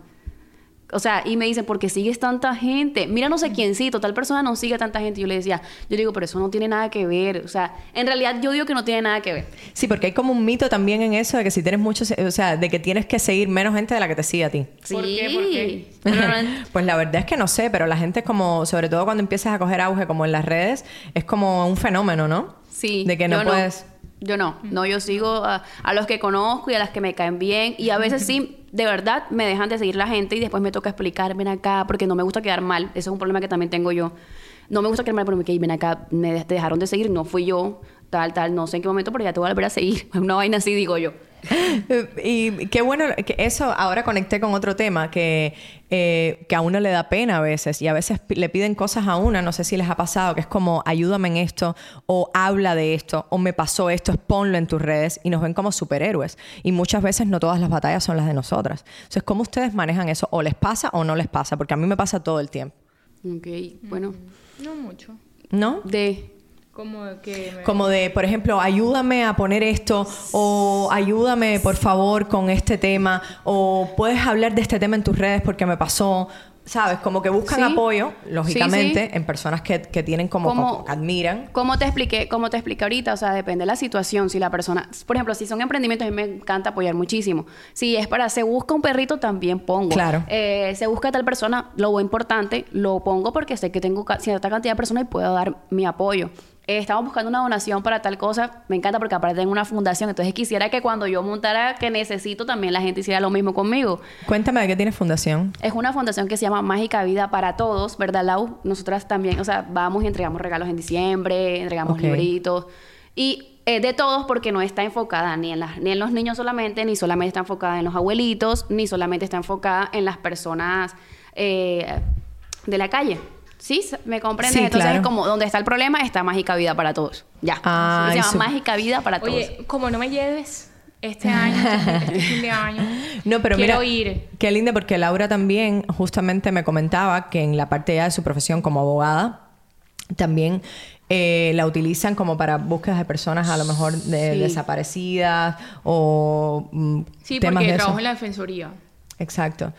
[SPEAKER 2] O sea, y me dicen, ¿por qué sigues tanta gente? Mira, no sé quién sí, tal persona no sigue tanta gente. Yo le decía, yo digo, pero eso no tiene nada que ver. O sea, en realidad yo digo que no tiene nada que ver.
[SPEAKER 1] Sí, porque hay como un mito también en eso de que si tienes muchos, o sea, de que tienes que seguir menos gente de la que te sigue a ti.
[SPEAKER 3] ¿Por qué? ¿Por qué?
[SPEAKER 2] No-
[SPEAKER 1] Pues la verdad es que no sé, pero la gente es como, sobre todo cuando empiezas a coger auge como en las redes, es como un fenómeno, ¿no?
[SPEAKER 2] Sí.
[SPEAKER 1] De que no
[SPEAKER 2] yo
[SPEAKER 1] puedes...
[SPEAKER 2] Yo no. No, yo sigo a, a los que conozco y a las que me caen bien. Y a veces sí, de verdad, me dejan de seguir la gente y después me toca explicar, ven acá, porque no me gusta quedar mal. Eso es un problema que también tengo yo. No me gusta quedar mal, pero me que ven acá, me te dejaron de seguir, no fui yo. tal, tal, no sé en qué momento, pero ya te voy a volver a seguir. Una vaina así, digo yo.
[SPEAKER 1] y qué bueno que eso ahora conecté con otro tema que, eh, que a uno le da pena a veces y a veces le piden cosas a una, no sé si les ha pasado, que es como ayúdame en esto o habla de esto o me pasó esto, ponlo en tus redes y nos ven como superhéroes y muchas veces no todas las batallas son las de nosotras. Entonces, ¿cómo ustedes manejan eso? ¿O les pasa o no les pasa? Porque a mí me pasa todo el tiempo.
[SPEAKER 2] Ok, bueno.
[SPEAKER 3] No mucho.
[SPEAKER 1] ¿No?
[SPEAKER 2] De
[SPEAKER 3] Como que me-
[SPEAKER 1] Como de, por ejemplo, ayúdame a poner esto o ayúdame, por favor, con este tema o puedes hablar de este tema en tus redes porque me pasó. ¿Sabes? Como que buscan
[SPEAKER 2] Sí.
[SPEAKER 1] apoyo, lógicamente,
[SPEAKER 2] Sí, sí.
[SPEAKER 1] en personas que, que tienen como,
[SPEAKER 2] Como-
[SPEAKER 1] como que admiran.
[SPEAKER 2] Como te expliqué, como te expliqué ahorita, o sea, depende de la situación. Si la persona, por ejemplo, si son emprendimientos, a mí me encanta apoyar muchísimo. Si es para se busca un perrito, también pongo.
[SPEAKER 1] Claro.
[SPEAKER 2] Eh, se busca tal persona, lo importante, lo pongo porque sé que tengo cierta cantidad de personas y puedo dar mi apoyo. Eh, estamos buscando una donación para tal cosa, me encanta porque aparte tengo una fundación, entonces quisiera que cuando yo montara que necesito, también la gente hiciera lo mismo conmigo.
[SPEAKER 1] Cuéntame de qué tienes fundación.
[SPEAKER 2] Es una fundación que se llama Mágica Vida para Todos, ¿verdad, Lau? Nosotras también, o sea, vamos y entregamos regalos en diciembre, entregamos libritos. Y eh, de todos porque no está enfocada ni en, las, ni en los niños solamente, ni solamente está enfocada en los abuelitos, ni solamente está enfocada en las personas eh, de la calle. ¿Sí? ¿Me comprendes?
[SPEAKER 1] Sí,
[SPEAKER 2] Entonces,
[SPEAKER 1] claro.
[SPEAKER 2] como donde está el problema, está Mágica Vida para Todos. Ya.
[SPEAKER 1] Ay,
[SPEAKER 2] se llama Mágica Vida para Todos.
[SPEAKER 3] Oye, como no me lleves este año, este, este fin de año,
[SPEAKER 1] No, pero
[SPEAKER 3] quiero
[SPEAKER 1] mira,
[SPEAKER 3] ir.
[SPEAKER 1] qué lindo porque Laura también justamente me comentaba que en la parte ya de su profesión como abogada también eh, la utilizan como para búsquedas de personas a lo mejor de-
[SPEAKER 2] Sí.
[SPEAKER 1] desaparecidas o mm,
[SPEAKER 3] Sí,
[SPEAKER 1] temas
[SPEAKER 3] porque
[SPEAKER 1] de
[SPEAKER 3] trabajo
[SPEAKER 1] eso.
[SPEAKER 3] en la defensoría.
[SPEAKER 1] Exacto.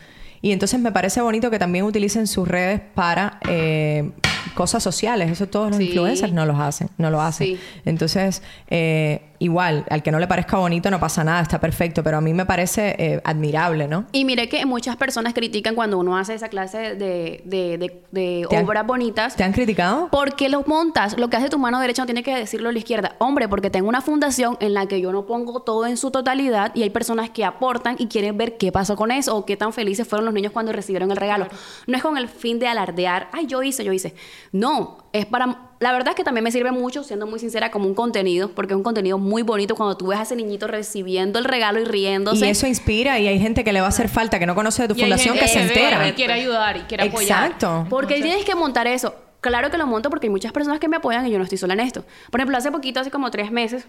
[SPEAKER 1] Y entonces me parece bonito que también utilicen sus redes para eh, cosas sociales. Eso todos los
[SPEAKER 2] Sí.
[SPEAKER 1] influencers no los hacen, no lo hacen.
[SPEAKER 2] Sí.
[SPEAKER 1] Entonces, eh, igual, al que no le parezca bonito no pasa nada, está perfecto, pero a mí me parece eh, admirable, ¿no?
[SPEAKER 2] Y mire que muchas personas critican cuando uno hace esa clase de, de, de- de
[SPEAKER 1] ¿Te han-
[SPEAKER 2] obras bonitas.
[SPEAKER 1] ¿Te han criticado?
[SPEAKER 2] ¿Por qué lo montas? Lo que hace tu mano derecha no tiene que decirlo la izquierda. Hombre, porque tengo una fundación en la que yo no pongo todo en su totalidad y hay personas que aportan y quieren ver qué pasó con eso o qué tan felices fueron los niños cuando recibieron el regalo. No es con el fin de alardear, ay, yo hice, yo hice. No, es para... La verdad es que también me sirve mucho, siendo muy sincera, como un contenido, porque es un contenido muy bonito cuando tú ves a ese niñito recibiendo el regalo y riéndose.
[SPEAKER 1] Y eso inspira y hay gente que le va a hacer falta, que no conoce de tu
[SPEAKER 3] Y
[SPEAKER 1] fundación, que se entera.
[SPEAKER 3] Y quiere ayudar y quiere apoyar.
[SPEAKER 1] Exacto.
[SPEAKER 2] Porque
[SPEAKER 3] Entonces-
[SPEAKER 2] tienes que montar eso. Claro que lo monto porque hay muchas personas que me apoyan y yo no estoy sola en esto. Por ejemplo, hace poquito, hace como tres meses,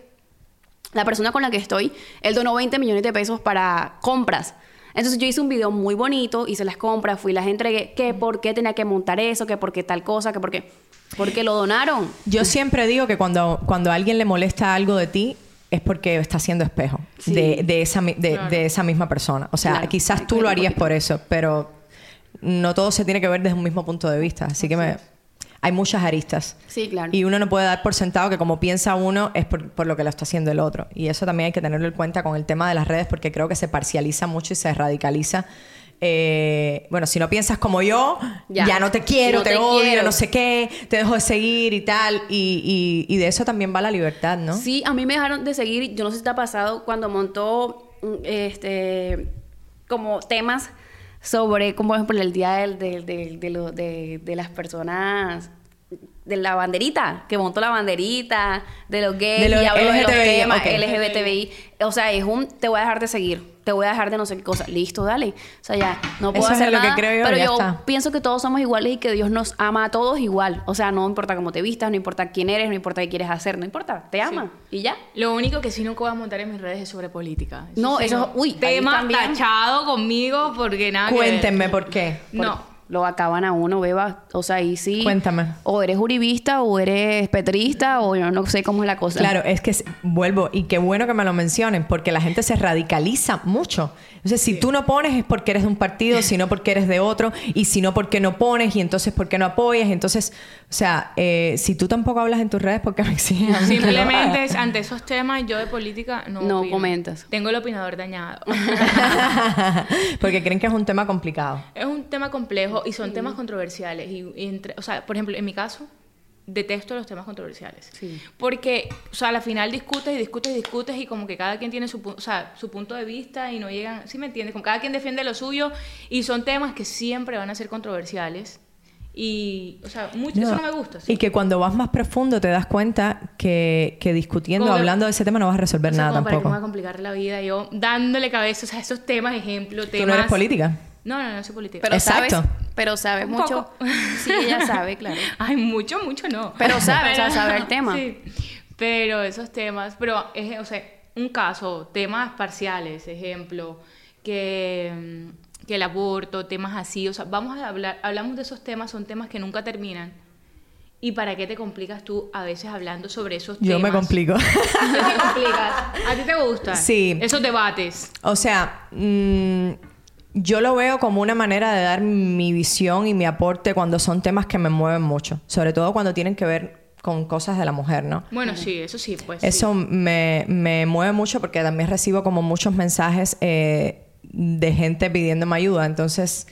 [SPEAKER 2] la persona con la que estoy, él donó 20 millones de pesos para compras. Entonces yo hice un video muy bonito, hice las compras, fui las entregué, que por qué tenía que montar eso, que por qué tal cosa, que por qué... Porque lo donaron.
[SPEAKER 1] Yo siempre digo que cuando, cuando a alguien le molesta algo de ti, es porque está haciendo espejo
[SPEAKER 2] Sí.
[SPEAKER 1] de, de esa, de,
[SPEAKER 3] Claro.
[SPEAKER 1] de esa misma persona. O sea,
[SPEAKER 2] Claro.
[SPEAKER 1] quizás tú lo harías por eso, pero no todo se tiene que ver desde un mismo punto de vista. Así que me, hay muchas aristas.
[SPEAKER 2] Sí, claro.
[SPEAKER 1] Y uno no puede dar por sentado que como piensa uno es por, por lo que lo está haciendo el otro. Y eso también hay que tenerlo en cuenta con el tema de las redes porque creo que se parcializa mucho y se radicaliza. Eh, bueno, si no piensas como yo, ya,
[SPEAKER 2] Ya.
[SPEAKER 1] no te quiero,
[SPEAKER 2] No
[SPEAKER 1] te,
[SPEAKER 2] te
[SPEAKER 1] odio,
[SPEAKER 2] quiero.
[SPEAKER 1] no sé qué, te dejo de seguir y tal. Y, y- y de eso también va la libertad, ¿no?
[SPEAKER 2] Sí, a mí me dejaron de seguir, yo no sé si te ha pasado, cuando montó mm, este como temas sobre, como por ejemplo el día del- del- del- de, lo- de- de las personas de la banderita, que montó la banderita, de los gays,
[SPEAKER 1] De lo
[SPEAKER 2] y habló de los temas
[SPEAKER 1] ok.
[SPEAKER 2] LGBTBI. O sea, es un, te voy a dejar de seguir, te voy a dejar de no sé qué cosa. Listo, dale. O sea, ya, no puedo
[SPEAKER 1] Eso es
[SPEAKER 2] hacer
[SPEAKER 1] lo que
[SPEAKER 2] nada,
[SPEAKER 1] creo yo,
[SPEAKER 2] pero
[SPEAKER 1] ya
[SPEAKER 2] yo
[SPEAKER 1] está.
[SPEAKER 2] pienso que todos somos iguales y que Dios nos ama a todos igual. O sea, no importa cómo te vistas, no importa quién eres, no importa qué quieres hacer, no importa, te ama y ya.
[SPEAKER 3] Lo único que sí nunca voy a montar en mis redes es sobre política.
[SPEAKER 2] No,
[SPEAKER 3] sí
[SPEAKER 2] eso- uy, ahí
[SPEAKER 3] tema tachado conmigo porque nada que ver.
[SPEAKER 1] Cuéntenme por qué.
[SPEAKER 3] No.
[SPEAKER 2] Lo acaban a uno, beba. O sea, ahí sí.
[SPEAKER 1] Cuéntame.
[SPEAKER 2] O eres uribista, o eres petrista, o yo no sé cómo es la cosa.
[SPEAKER 1] Claro, es que vuelvo, y qué bueno que me lo mencionen, porque la gente se radicaliza mucho. Entonces, si tú no pones es porque eres de un partido, si no porque eres de otro, y si no porque no pones, y entonces porque no apoyas. Entonces, o sea, eh, si tú tampoco hablas en tus redes, ¿por qué me lo
[SPEAKER 3] Simplemente es- ante esos temas yo de política no
[SPEAKER 2] No
[SPEAKER 3] opino.
[SPEAKER 2] comentas.
[SPEAKER 3] Tengo el opinador dañado.
[SPEAKER 1] porque creen que es un tema complicado.
[SPEAKER 3] es un tema complejo y son temas controversiales. Y, y entre, o sea, por ejemplo, en mi caso, detesto los temas controversiales.
[SPEAKER 2] Sí.
[SPEAKER 3] Porque, o sea, a la final discutes y discutes y discutes y como que cada quien tiene su, pu- o sea, su punto de vista y no llegan, ¿sí me entiendes? Como cada quien defiende lo suyo y son temas que siempre van a ser controversiales Y, o sea, mucho, eso no me gusta. sí.
[SPEAKER 1] Y que cuando vas más profundo te das cuenta que, que discutiendo,
[SPEAKER 3] Como que-
[SPEAKER 1] hablando de ese tema no vas a resolver
[SPEAKER 3] O sea,
[SPEAKER 1] nada
[SPEAKER 3] como para que me
[SPEAKER 1] tampoco.
[SPEAKER 3] va a complicar la vida, yo dándole cabeza, o sea, esos temas, ejemplo, temas...
[SPEAKER 1] Tú no eres política.
[SPEAKER 3] No, no, no soy política.
[SPEAKER 2] Pero
[SPEAKER 1] Exacto.
[SPEAKER 2] sabes, pero sabes
[SPEAKER 3] Un
[SPEAKER 2] mucho.
[SPEAKER 3] poco.
[SPEAKER 2] Sí, ella sabe, claro.
[SPEAKER 3] Ay, mucho, mucho no.
[SPEAKER 2] Pero sabe, o sea, sabe el tema.
[SPEAKER 3] Sí. Pero esos temas, pero, es, o sea, un caso, temas parciales, ejemplo, que, mm, que el aborto, temas así, o sea, vamos a hablar, hablamos de esos temas, son temas que nunca terminan. ¿Y para qué te complicas tú a veces hablando sobre esos temas?
[SPEAKER 1] Yo me complico.
[SPEAKER 3] ¿Qué te complicas? ¿A ti te gusta?
[SPEAKER 1] Sí.
[SPEAKER 3] Esos debates.
[SPEAKER 1] O sea, mm, yo lo veo como una manera de dar mi visión y mi aporte cuando son temas que me mueven mucho. Sobre todo cuando tienen que ver con cosas de la mujer, ¿no?
[SPEAKER 3] Bueno, sí, eso sí, pues. sí.
[SPEAKER 1] Eso me, me mueve mucho porque también recibo como muchos mensajes eh, de gente pidiéndome ayuda. Entonces,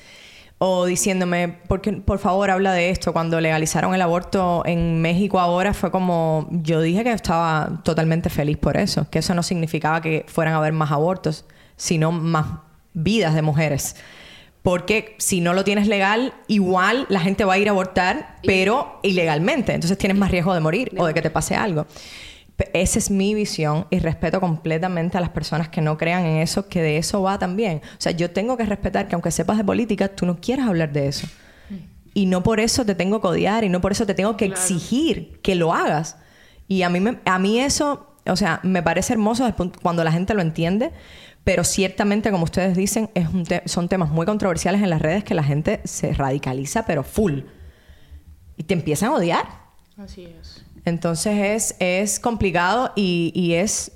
[SPEAKER 1] o diciéndome, por, qué- por favor, habla de esto. Cuando legalizaron el aborto en México ahora fue como, yo dije que estaba totalmente feliz por eso, que eso no significaba que fueran a haber más abortos, sino más vidas de mujeres. Porque si no lo tienes legal, igual la gente va a ir a abortar, pero ilegalmente. Entonces tienes más riesgo de morir o de que te pase algo. Esa es mi visión y respeto completamente a las personas que no crean en eso, que de eso va también. O sea, yo tengo que respetar que aunque sepas de política, tú no quieras hablar de eso. Y no por eso te tengo que odiar y no por eso te tengo que exigir que lo hagas. Y a mí, me- a mí eso, o sea, me parece hermoso cuando la gente lo entiende, pero ciertamente, como ustedes dicen, es un te- son temas muy controversiales en las redes que la gente se radicaliza, pero full. Y te empiezan a odiar.
[SPEAKER 3] Así es.
[SPEAKER 1] Entonces es, es complicado y, y es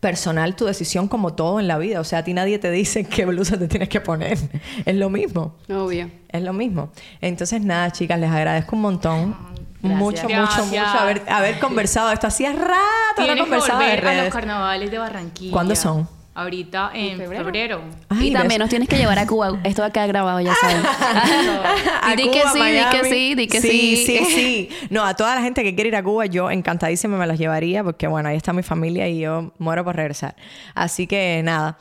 [SPEAKER 1] personal tu decisión como todo en la vida. O sea, a ti nadie te dice qué blusa te tienes que poner. Es lo mismo.
[SPEAKER 2] Obvio.
[SPEAKER 1] Es lo mismo. Entonces, nada, chicas, les agradezco un montón.
[SPEAKER 2] Gracias.
[SPEAKER 1] Mucho, mucho,
[SPEAKER 3] Gracias.
[SPEAKER 1] mucho haber, haber conversado esto. Hacía rato no conversaba de
[SPEAKER 3] volver a los
[SPEAKER 1] redes.
[SPEAKER 3] carnavales de Barranquilla.
[SPEAKER 1] ¿Cuándo son?
[SPEAKER 3] Ahorita en febrero.
[SPEAKER 1] Ay,
[SPEAKER 2] y también nos tienes que llevar a Cuba. Esto va a quedar grabado, ya saben.
[SPEAKER 1] A
[SPEAKER 2] di que sí, di que sí, di que
[SPEAKER 1] sí.
[SPEAKER 2] sí.
[SPEAKER 1] Sí, sí. No, a toda la gente que quiere ir a Cuba, yo encantadísima me las llevaría porque, bueno, ahí está mi familia y yo muero por regresar. Así que nada.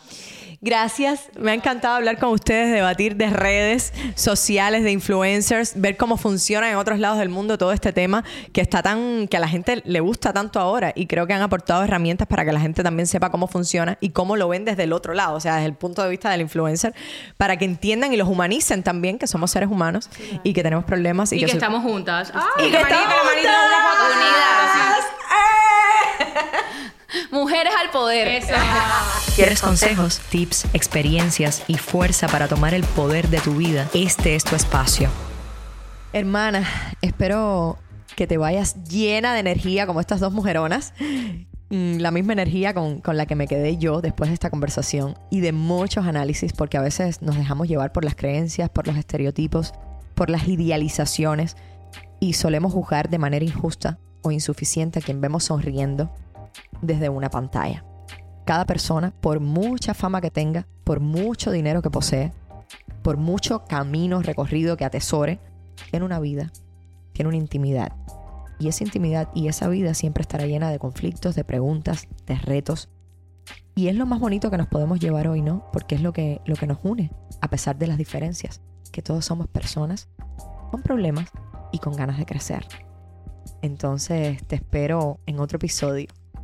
[SPEAKER 1] Gracias, me ha encantado hablar con ustedes, debatir de redes sociales, de influencers, ver cómo funciona en otros lados del mundo todo este tema que está tan, que a la gente le gusta tanto ahora y creo que han aportado herramientas para que la gente también sepa cómo funciona y cómo lo ven desde el otro lado, o sea, desde el punto de vista del influencer, para que entiendan y los humanicen también, que somos seres humanos y que tenemos problemas y,
[SPEAKER 3] Y, que, estamos juntas.
[SPEAKER 1] y que estamos.
[SPEAKER 2] Mujeres al poder.
[SPEAKER 3] Eso.
[SPEAKER 1] ¿Quieres consejos, tips, experiencias y fuerza para tomar el poder de tu vida? Este es tu espacio. Hermana, espero que te vayas llena de energía como estas dos mujeronas. La misma energía con, con la que me quedé yo después de esta conversación y de muchos análisis, porque a veces nos dejamos llevar por las creencias, por los estereotipos, por las idealizaciones y solemos juzgar de manera injusta o insuficiente a quien vemos sonriendo desde una pantalla. Cada persona, por mucha fama que tenga, por mucho dinero que posee, por mucho camino recorrido que atesore, tiene una vida, tiene una intimidad. Y esa intimidad y esa vida siempre estará llena de conflictos, de preguntas, de retos. Y es lo más bonito que nos podemos llevar hoy, ¿no? Porque es lo que, lo que nos une, a pesar de las diferencias, que todos somos personas con problemas y con ganas de crecer. Entonces te espero en otro episodio.